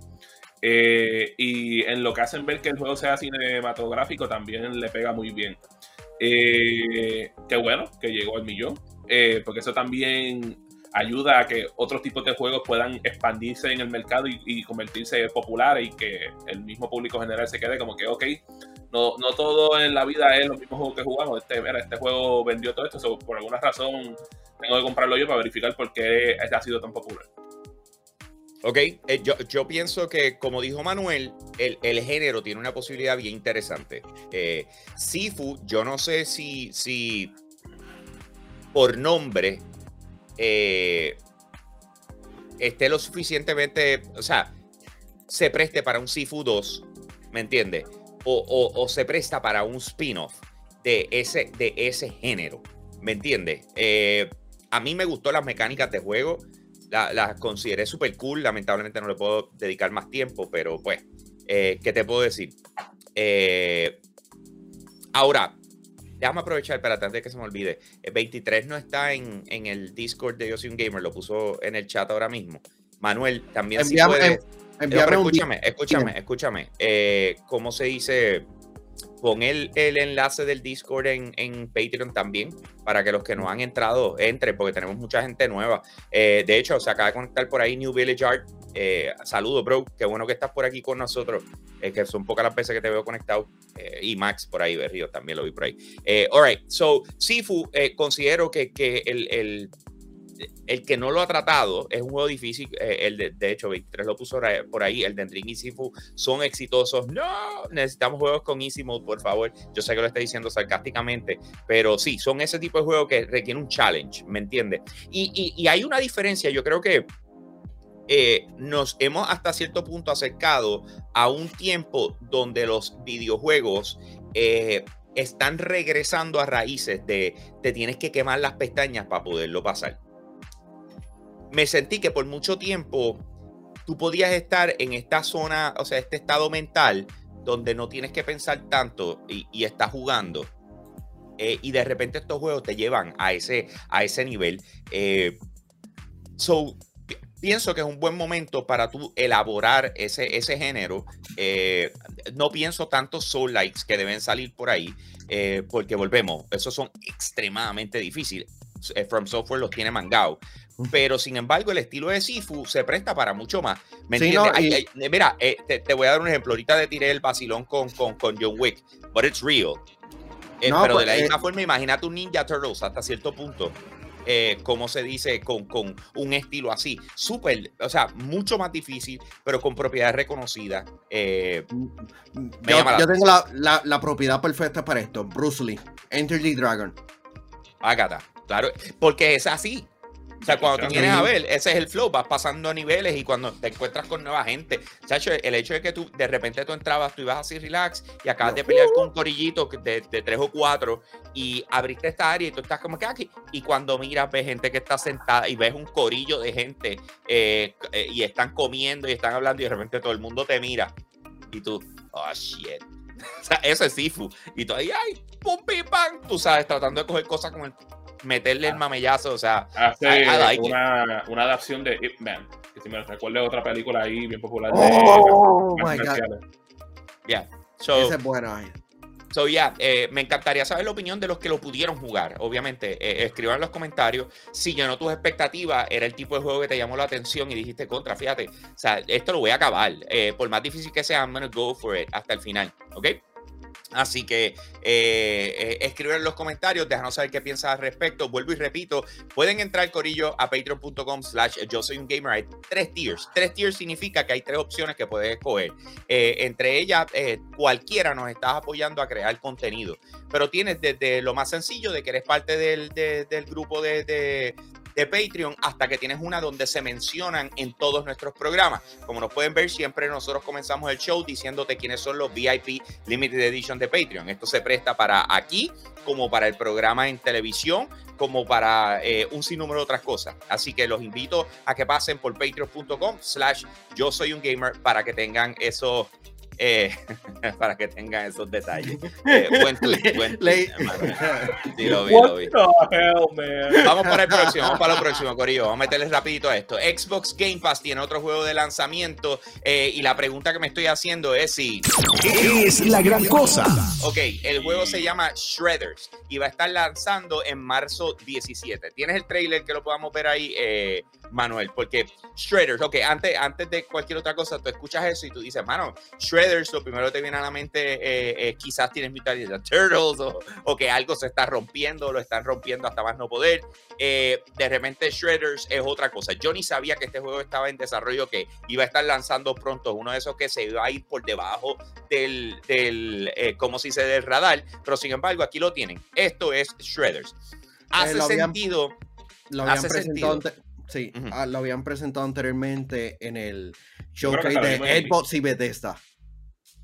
Eh, y en lo que hacen ver que el juego sea cinematográfico también le pega muy bien. Eh, qué bueno que llegó al millón, eh, porque eso también ayuda a que otros tipos de juegos puedan expandirse en el mercado y, y convertirse populares y que el mismo público general se quede como que, ok, no, no todo en la vida es los mismos juegos que jugamos. Este, mira, este juego vendió todo esto, por alguna razón tengo que comprarlo yo para verificar por qué este ha sido tan popular. Ok, eh, yo, yo pienso que, como dijo Manuel, el, el género tiene una posibilidad bien interesante. Eh, Sifu, yo no sé si, si por nombre eh, esté lo suficientemente, o sea, se preste para un Sifu 2, ¿me entiendes? O, o- o se presta para un spin-off de ese, de ese género, ¿me entiendes? Eh, a mí me gustó las mecánicas de juego, la- las consideré súper cool, lamentablemente no le puedo dedicar más tiempo, pero pues, eh, ¿qué te puedo decir? Eh, ahora, déjame aprovechar para antes de que se me olvide. El 23 no está en, en el Discord de Yo Soy un Gamer, lo puso en el chat ahora mismo. Manuel, también si puedes- no, escúchame, escúchame, escúchame. Eh, ¿Cómo se dice? Pon el, el enlace del Discord en, en Patreon también para que los que no han entrado entren, porque tenemos mucha gente nueva. Eh, de hecho, se acaba de conectar por ahí New Village Art. Eh, saludos, bro. Qué bueno que estás por aquí con nosotros. eh, que son pocas las veces que te veo conectado. Eh, y Max por ahí, Berrío, también lo vi por ahí. Eh, all right, so Sifu, eh, considero que, que el, el, el que no lo ha tratado es un juego difícil. eh, el de, de hecho, 23 lo puso por ahí-. El de Dream y Sifu son exitosos. No, necesitamos juegos con Easy Mode, por favor. Yo sé que lo estoy diciendo sarcásticamente, pero sí, son ese tipo de juegos que requieren un challenge, ¿me entiendes? Y, y- y hay una diferencia, yo creo que eh, nos hemos hasta cierto punto acercado a un tiempo donde los videojuegos eh, están regresando a raíces de te tienes que quemar las pestañas para poderlo pasar. Me sentí que por mucho tiempo tú podías estar en esta zona, o sea, este estado mental donde no tienes que pensar tanto y, y estás jugando. Eh, y de repente estos juegos te llevan a ese, a ese nivel. Eh, so, pi- pienso que es un buen momento para tú elaborar ese, ese género. Eh, no pienso tantos soul likes que deben salir por ahí, porque volvemos, esos son extremadamente difíciles. From Software los tiene mangado. Pero sin embargo, el estilo de Sifu se presta para mucho más. ¿Me Sí, entiendes? no, Ay, y- ay, eh, mira, eh, te, te voy a dar un ejemplo. Ahorita te tiré el vacilón con, con, con John Wick, but it's real. Eh, No, pero pues, de la eh, misma forma, imagínate un Ninja Turtles hasta cierto punto. Eh, ¿Cómo se dice? Con, con un estilo así. Súper, o sea, mucho más difícil, pero con propiedades reconocidas. Eh, Me Yo, la tengo la, la- la propiedad perfecta para esto. Bruce Lee, Enter the Dragon. Ágata, claro, porque es así. O sea, cuando tú Sí. vienes a ver, ese es el flow, vas pasando niveles y cuando te encuentras con nueva gente, chacho, el hecho de que tú de repente tú entrabas, tú ibas así relax y acabas de pelear con un corillito de, de tres o cuatro y abriste esta área y tú estás como que aquí y cuando miras ves gente que está sentada y ves un corillo de gente eh, eh, y están comiendo y están hablando y de repente todo el mundo te mira y tú, oh shit. O sea, eso es Sifu. Y tú ahí, ay, pum, pim, pam. Tú sabes, tratando de coger cosas con el. Meterle el mamellazo. O sea, Hace I- I like una, una adaptación de Ip Man, que si me recuerdo otra película ahí bien popular de Oh artes my God. ya. So, Ese es bueno. ahí. So, yeah, eh, me encantaría saber la opinión de los que lo pudieron jugar. Obviamente, eh, escriban en los comentarios si llenó tus expectativas, era el tipo de juego que te llamó la atención y dijiste contra, fíjate, o sea, esto lo voy a acabar. Eh, por más difícil que sea, I'm gonna go for it hasta el final, ¿ok? Así que eh, eh, escriben en los comentarios, déjanos saber qué piensas al respecto. Vuelvo y repito, pueden entrar Corillo a patreon.com slash yo soy un gamer. Hay tres tiers. Tres tiers significa que hay tres opciones que puedes escoger. Eh, entre ellas, eh, cualquiera nos estás apoyando a crear contenido. Pero tienes desde lo más sencillo de que eres parte del, de- del grupo de- de Patreon hasta que tienes una donde se mencionan en todos nuestros programas. Como nos pueden ver, siempre nosotros comenzamos el show diciéndote quiénes son los VIP Limited Edition de Patreon. Esto se presta para aquí, como para el programa en televisión, como para eh, un sinnúmero de otras cosas. Así que los invito a que pasen por patreon.com slash yo soy un gamer para que tengan esos... eh, para que tengan esos detalles. Eh, buen tweet, buen tweet. Sí, lo vi, lo What vi. the hell, man? Vamos para el próximo, vamos para lo próximo, Corillo. Vamos a meterles rapidito a esto. Xbox Game Pass tiene otro juego de lanzamiento eh, y la pregunta que me estoy haciendo es si, ¿Qué es la gran cosa? ok, el juego se llama Shredders y va a estar lanzando en marzo 17. ¿Tienes el trailer que lo podamos ver ahí, eh, Manuel? Porque Shredders, ok, antes, antes de cualquier otra cosa, tú escuchas eso y tú dices, mano, Shredders, lo primero que te viene a la mente, eh, eh, quizás tienes Mutant Ninja Turtles o, o que algo se está rompiendo, lo están rompiendo hasta más no poder. Eh, de repente Shredders es otra cosa. Yo ni sabía que este juego estaba en desarrollo, que iba a estar lanzando pronto, uno de esos que se iba a ir por debajo del, del eh, ¿cómo se dice?, del radar, pero sin embargo aquí lo tienen. Esto es Shredders. Hace Eh, lo habían- sentido. Lo habían Hace presentado sentido. ante- sí, Ujú. ah, lo habían presentado anteriormente en el showcase de Xbox y Bethesda.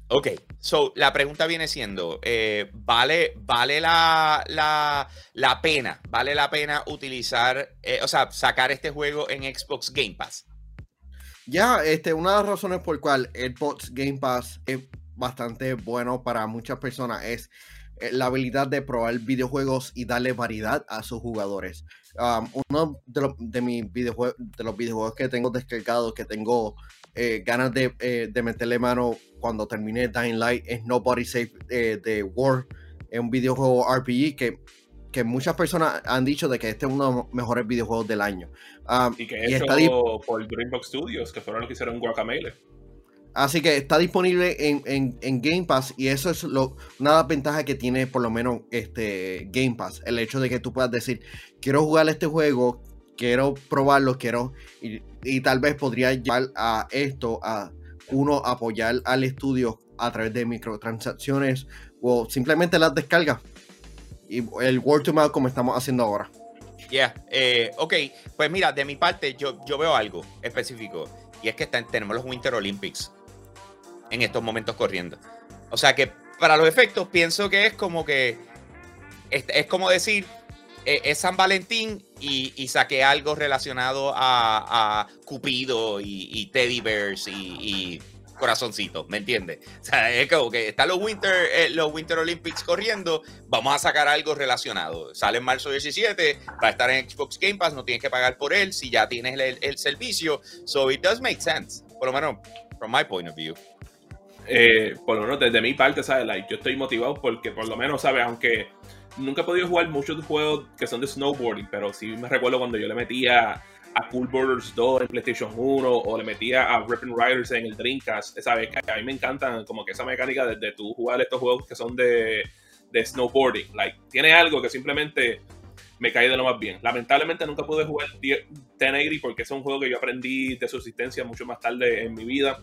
Ok, so la pregunta viene siendo, eh, ¿vale, vale la, la, la pena, vale la pena utilizar, eh, o sea, sacar este juego en Xbox Game Pass? Ya, este, una de las razones por cual Xbox Game Pass es bastante bueno para muchas personas es eh, la habilidad de probar videojuegos y darle variedad a sus jugadores. Um, uno de, los- de mis videojuegos, de los videojuegos que tengo descargados, que tengo eh, ganas de, eh, de meterle mano cuando termine Dying Light, es Nobody Save eh, de War. Es un videojuego RPG que, que muchas personas han dicho de que este es uno de los mejores videojuegos del año. Um, Y que y hecho está por Dreambox Studios, que fueron los que hicieron Guacamele. Así que está disponible en, en- en Game Pass y eso es lo, una de las ventajas que tiene por lo menos este Game Pass. El hecho de que tú puedas decir, quiero jugar este juego, quiero probarlo, quiero... Y, y tal vez podría llevar a esto, a uno apoyar al estudio a través de microtransacciones o simplemente las descargas. Y el word to mouth como estamos haciendo ahora. Yeah, eh, ok, pues mira, de mi parte yo, yo veo algo específico y es que tenemos los Winter Olympics en estos momentos corriendo. O sea que para los efectos pienso que es como que es como decir, eh, es San Valentín y, y saqué algo relacionado a, Cupido y, Teddy Bears y, corazoncitos, ¿me entiendes? O sea, es como que están los Winter, eh, los Winter Olympics corriendo, vamos a sacar algo relacionado. Sale en marzo 17, va a estar en Xbox Game Pass, no tienes que pagar por él si ya tienes el, el servicio. So it does make sense, por lo menos from my point of view. Eh, por lo menos desde mi parte, ¿sabes? Like, yo estoy motivado porque por lo menos, ¿sabes? Aunque nunca he podido jugar muchos juegos que son de snowboarding, pero sí me recuerdo cuando yo le metía a Cool Borders 2 en PlayStation 1 o le metía a Ripping Riders en el Dreamcast, ¿sabes? Que a mí me encantan como que esa mecánica de, de tú jugar estos juegos que son de, de snowboarding. Like, tiene algo que simplemente me cae de lo más bien. Lamentablemente nunca pude jugar 10 1080 porque es un juego que yo aprendí de subsistencia mucho más tarde en mi vida.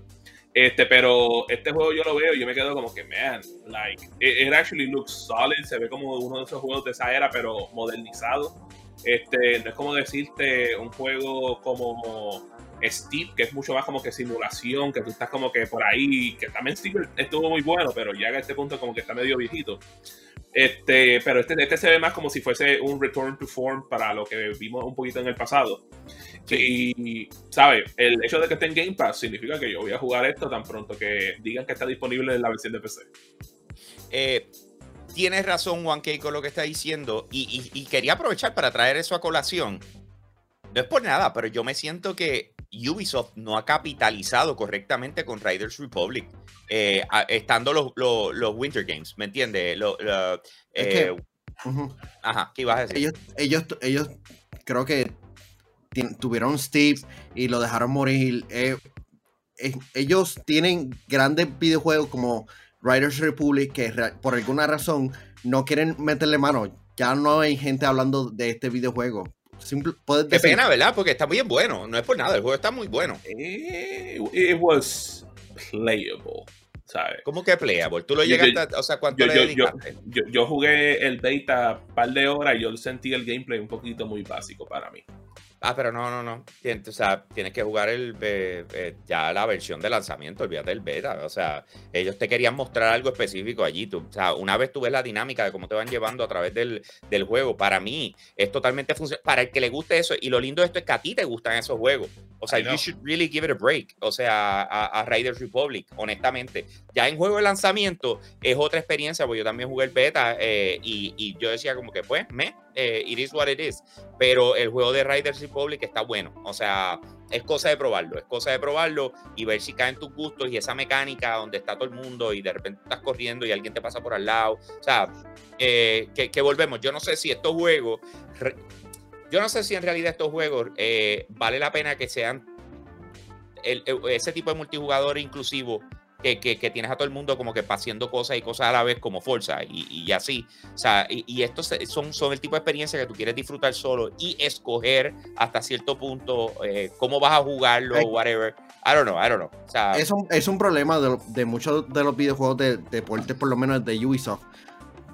Este, pero este juego yo lo veo y yo me quedo como que, man, like, it, actually looks solid. Se ve como uno de esos juegos de esa era, pero modernizado. Este, no es como decirte un juego como Steve, que es mucho más como que simulación, que tú estás como que por ahí, que también Steve estuvo muy bueno, pero ya a este punto como que está medio viejito. Este, pero este, este se ve más como si fuese un return to form para lo que vimos un poquito en el pasado. Y, ¿sabes? El hecho de que esté en Game Pass significa que yo voy a jugar esto tan pronto que digan que está disponible en la versión de PC. Eh, tienes razón, Juan K, con lo que está diciendo. Y, y- y quería aprovechar para traer eso a colación. No es por nada, pero yo me siento que Ubisoft no ha capitalizado correctamente con Riders Republic, eh, a- estando los, los, los Winter Games, ¿me entiendes? Es eh, que-. Ajá, ¿qué ibas a decir? ellos, ellos, ellos creo que tuvieron Steve y lo dejaron morir. Eh, ellos tienen grandes videojuegos como Riders Republic que por alguna razón no quieren meterle mano. Ya no hay gente hablando de este videojuego. Simple, puedes Qué decir, pena, ¿verdad? Porque está bien bueno, no es por nada, el juego está muy bueno. Eh, it was playable, ¿sabes? ¿Cómo que playable? ¿Tú lo Yo- llegaste, a- o sea, cuánto Yo, le yo, yo, dedicaste? yo, yo jugué el beta un par de horas y yo sentí el gameplay un poquito muy básico para mí. Ah, pero no, no, no. Tien- O sea, tienes que jugar el, eh, eh, ya la versión de lanzamiento, olvídate del beta. O sea, ellos te querían mostrar algo específico allí. Tú, o sea, una vez tú ves la dinámica de cómo te van llevando a través del, del juego, para mí es totalmente funcional. Para el que le guste eso, y lo lindo de esto es que a ti te gustan esos juegos. O sea, you should really give it a break. O sea, a, a Riders Republic, honestamente. Ya en juego de lanzamiento es otra experiencia, porque yo también jugué el beta eh, y, y yo decía como que, pues, me, eh, it is what it is pero el juego de Riders Republic está bueno. O sea, es cosa de probarlo, es cosa de probarlo y ver si caen tus gustos y esa mecánica donde está todo el mundo y de repente estás corriendo y alguien te pasa por al lado. O sea, eh, que, volvemos. Yo no sé si estos juegos, yo no sé si en realidad estos juegos eh, vale la pena que sean el- el- ese tipo de multijugador inclusivo. Que, que- que tienes a todo el mundo como que haciendo cosas y cosas a la vez como Forza y, y así. O sea, y, y estos son, son el tipo de experiencia que tú quieres disfrutar solo y escoger hasta cierto punto eh, cómo vas a jugarlo o whatever. I don't know, I don't know. O sea, es, un, es un problema de, de muchos de los videojuegos de deporte, por lo menos de Ubisoft.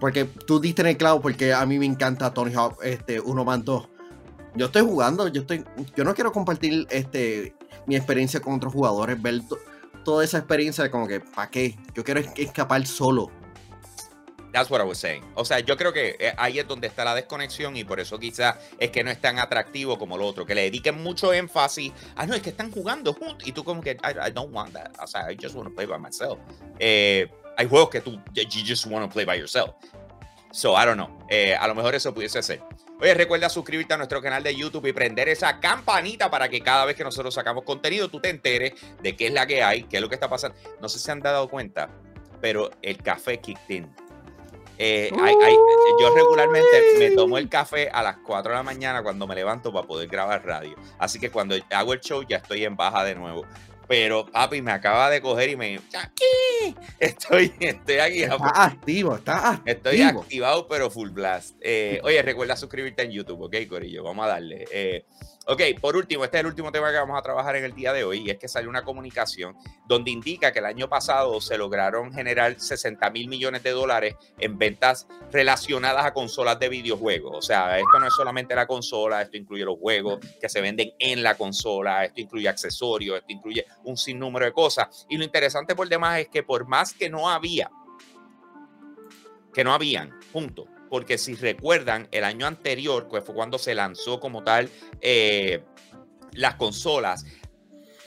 Porque tú diste en el clavo, porque a mí me encanta Tony Hawk este, 1 más 2. Yo estoy jugando, yo estoy. Yo no quiero compartir este mi experiencia con otros jugadores, ver toda esa experiencia de como que, ¿para qué? Yo quiero es- escapar solo. That's what I was saying. O sea, yo creo que eh, ahí es donde está la desconexión y por eso quizás es que no es tan atractivo como lo otro, que le dediquen mucho énfasis. Ah, no, es que están jugando juntos y tú como que, I, I don't want that. O sea, I just want to play by myself. Eh, hay juegos que tú, you just want to play by yourself. So, I don't know. Eh, a lo mejor eso pudiese ser. Oye, recuerda suscribirte a nuestro canal de YouTube y prender esa campanita para que cada vez que nosotros sacamos contenido tú te enteres de qué es la que hay, qué es lo que está pasando. No sé si se han dado cuenta, pero el café kicked in. Eh, hay- hay- yo regularmente me tomo el café a las 4 de la mañana cuando me levanto para poder grabar radio. Así que cuando hago el show ya estoy en baja de nuevo. Pero papi me acaba de coger y me... ¡Aquí! Estoy, estoy aquí. Está activo, está activo. Estoy activado, pero full blast. Eh, oye, recuerda suscribirte en YouTube, ¿ok, Corillo? Vamos a darle. Eh, ok, por último, este es el último tema que vamos a trabajar en el día de hoy y es que salió una comunicación donde indica que el año pasado se lograron generar 60 mil millones de dólares en ventas relacionadas a consolas de videojuegos. O sea, esto no es solamente la consola, esto incluye los juegos que se venden en la consola, esto incluye accesorios, esto incluye un sinnúmero de cosas. Y lo interesante por demás es que por más que no había que no habían, punto. Porque si recuerdan, el año anterior, que fue cuando se lanzó como tal eh, las consolas,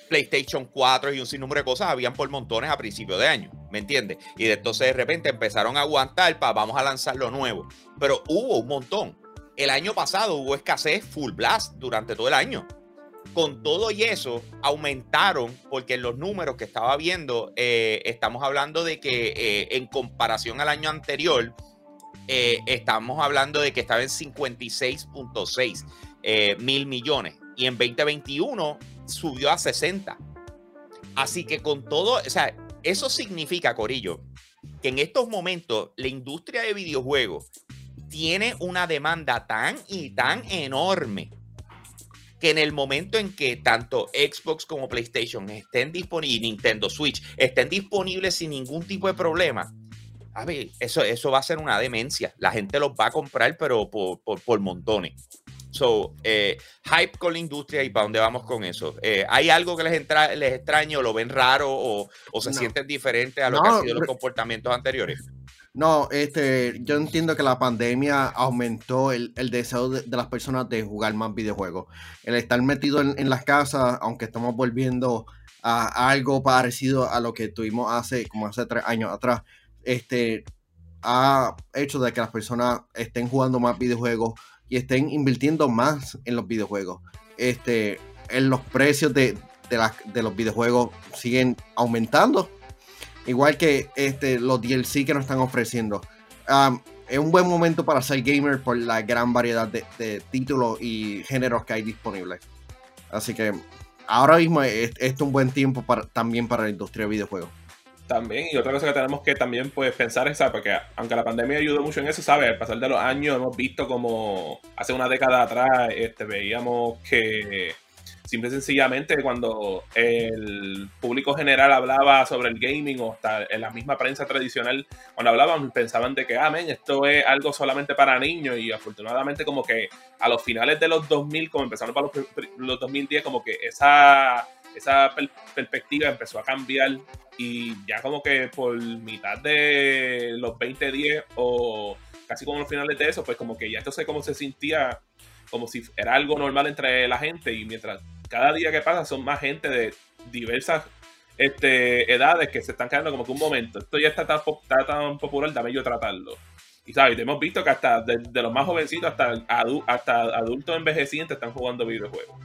PlayStation 4 y un sinnúmero de cosas habían por montones a principio de año, ¿me entiendes? Y de entonces de repente empezaron a aguantar para vamos a lanzar lo nuevo. Pero hubo un montón. El año pasado hubo escasez full blast durante todo el año. Con todo y eso, aumentaron, porque en los números que estaba viendo, eh, estamos hablando de que eh, en comparación al año anterior, eh, estamos hablando de que estaba en 56.6 eh, mil millones y en 2021 subió a 60. Así que con todo, o sea, eso significa, Corillo, que en estos momentos la industria de videojuegos tiene una demanda tan y tan enorme que en el momento en que tanto Xbox como PlayStation estén disponibles Nintendo Switch estén disponibles sin ningún tipo de problema, a ver, eso, eso va a ser una demencia. La gente los va a comprar, pero por, por, por montones. So, eh, hype con la industria y para dónde vamos con eso. Eh, ¿Hay algo que les, entra, les extraño, lo ven raro o, o se No. sienten diferentes a lo No, que han sido los comportamientos anteriores? No, este, yo entiendo que la pandemia aumentó el, el deseo de, de las personas de jugar más videojuegos. El estar metido en, en las casas, aunque estamos volviendo a, a algo parecido a lo que tuvimos hace como hace tres años atrás, este, ha hecho de que las personas estén jugando más videojuegos y estén invirtiendo más en los videojuegos. Este, en los precios de, de, los videojuegos siguen aumentando. Igual que este, los DLC que nos están ofreciendo. Es un buen momento para ser gamer por la gran variedad de, títulos y géneros que hay disponibles. Así que ahora mismo es, es un buen tiempo para, también para la industria de videojuegos. También, y otra cosa que tenemos que también pues, pensar es, ¿sabes? porque aunque la pandemia ayudó mucho en eso, ¿sabes? Al pasar de los años hemos visto como hace una década atrás este, veíamos que simple y sencillamente cuando el público general hablaba sobre el gaming o hasta en la misma prensa tradicional, cuando hablaban pensaban de que, ah, esto es algo solamente para niños y afortunadamente como que a los finales de los 2000, como empezaron para los, los 2010, como que esa, esa per- perspectiva empezó a cambiar y ya como que por mitad de los 2010 o casi como los finales de eso, pues como que ya entonces como se sentía como si era algo normal entre la gente y mientras cada día que pasa son más gente de diversas este, edades que se están quedando como que un momento, esto ya está tan, está tan popular, dame yo tratarlo. Y sabes, hemos visto que hasta desde los más jovencitos hasta, adu- hasta adultos envejecientes están jugando videojuegos.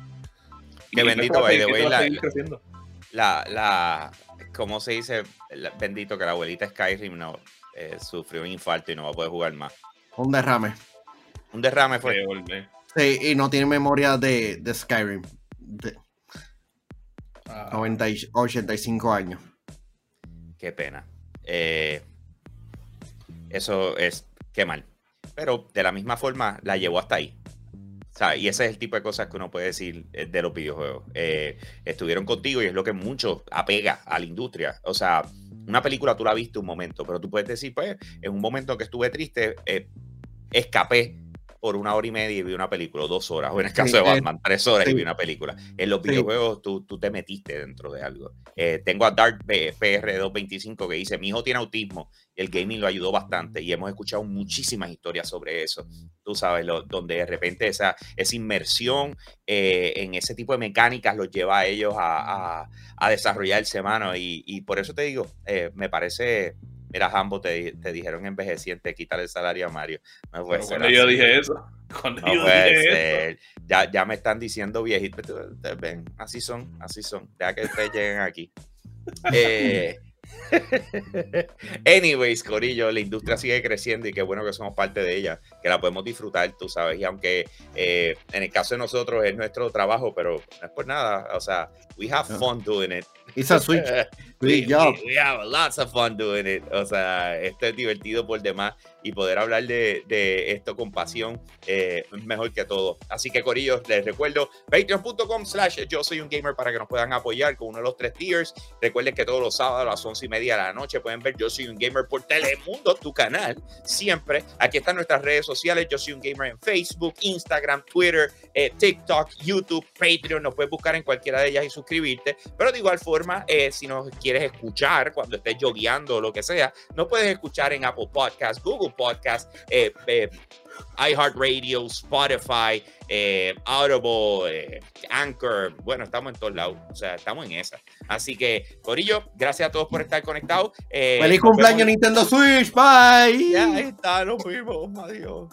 Qué Y bendito, by the way, la- la- creciendo. La, ¿cómo se dice? La- bendito que la abuelita Skyrim no eh, sufrió un infarto y no va a poder jugar más. Un derrame. Un derrame fue. Sí, y no tiene memoria de, de Skyrim. De Ah. 90 y 85 años. Qué pena. Eh, eso es, qué mal. Pero de la misma forma la llevó hasta ahí. Y ese es el tipo de cosas que uno puede decir eh, de los videojuegos. Eh, estuvieron contigo y es lo que mucho apega a la industria. O sea, una película tú la viste un momento, pero tú puedes decir, pues, en un momento que estuve triste, eh, escapé por una hora y media y vi una película, o dos horas, o en el caso Sí, de eh, Batman, tres horas y vi una película. En los Sí. videojuegos tú, tú te metiste dentro de algo. Eh, tengo a Dark PR225 que dice, mi hijo tiene autismo y el gaming lo ayudó bastante y hemos escuchado muchísimas historias sobre eso. Tú sabes, lo- donde de repente esa, esa inmersión eh, en ese tipo de mecánicas los lleva a ellos a, a, a desarrollarse, mano. Y, y por eso te digo, eh, me parece... Mira, Jambo, te, te dijeron envejeciente, quitar el salario a Mario. No ser cuando yo dije eso, cuando No yo dije eso. ser. Ya, ya me están diciendo viejito. Ustedes ven, así son, así son. Deja que ustedes lleguen aquí. Eh, anyways, Corillo, la industria sigue creciendo y qué bueno que somos parte de ella, que la podemos disfrutar, tú sabes. Y aunque eh, en el caso de nosotros es nuestro trabajo, pero no es por nada. O sea, we have fun doing it. It's a switch. we, job. we- we have lots of fun doing it. O sea, esto es divertido por demás y poder hablar de, de esto con pasión eh, es mejor que todo. Así que, Corillo, les recuerdo patreon.com slash yo soy un gamer para que nos puedan apoyar con uno de los tres tiers. Recuerden que todos los sábados a las once y media de la noche pueden ver Yo soy un gamer por Telemundo, tu canal. Siempre. Aquí están nuestras redes sociales. Yo soy un gamer en Facebook, Instagram, Twitter, eh, TikTok, YouTube, Patreon. Nos puedes buscar en cualquiera de ellas y suscribirte. Pero de igual forma, eh, si nos quieres escuchar cuando estés yogueando o lo que sea, nos puedes escuchar en Apple Podcasts, Google Podcasts, eh, eh, iHeartRadio, Spotify, eh, Audible, eh, Anchor. Bueno, estamos en todos lados. O sea, estamos en esa. Así que, Corillo, gracias a todos por estar conectados. Eh, ¡Feliz cumpleaños vemos- Nintendo Switch! ¡Bye! Ya ahí está, nos fuimos. Adiós.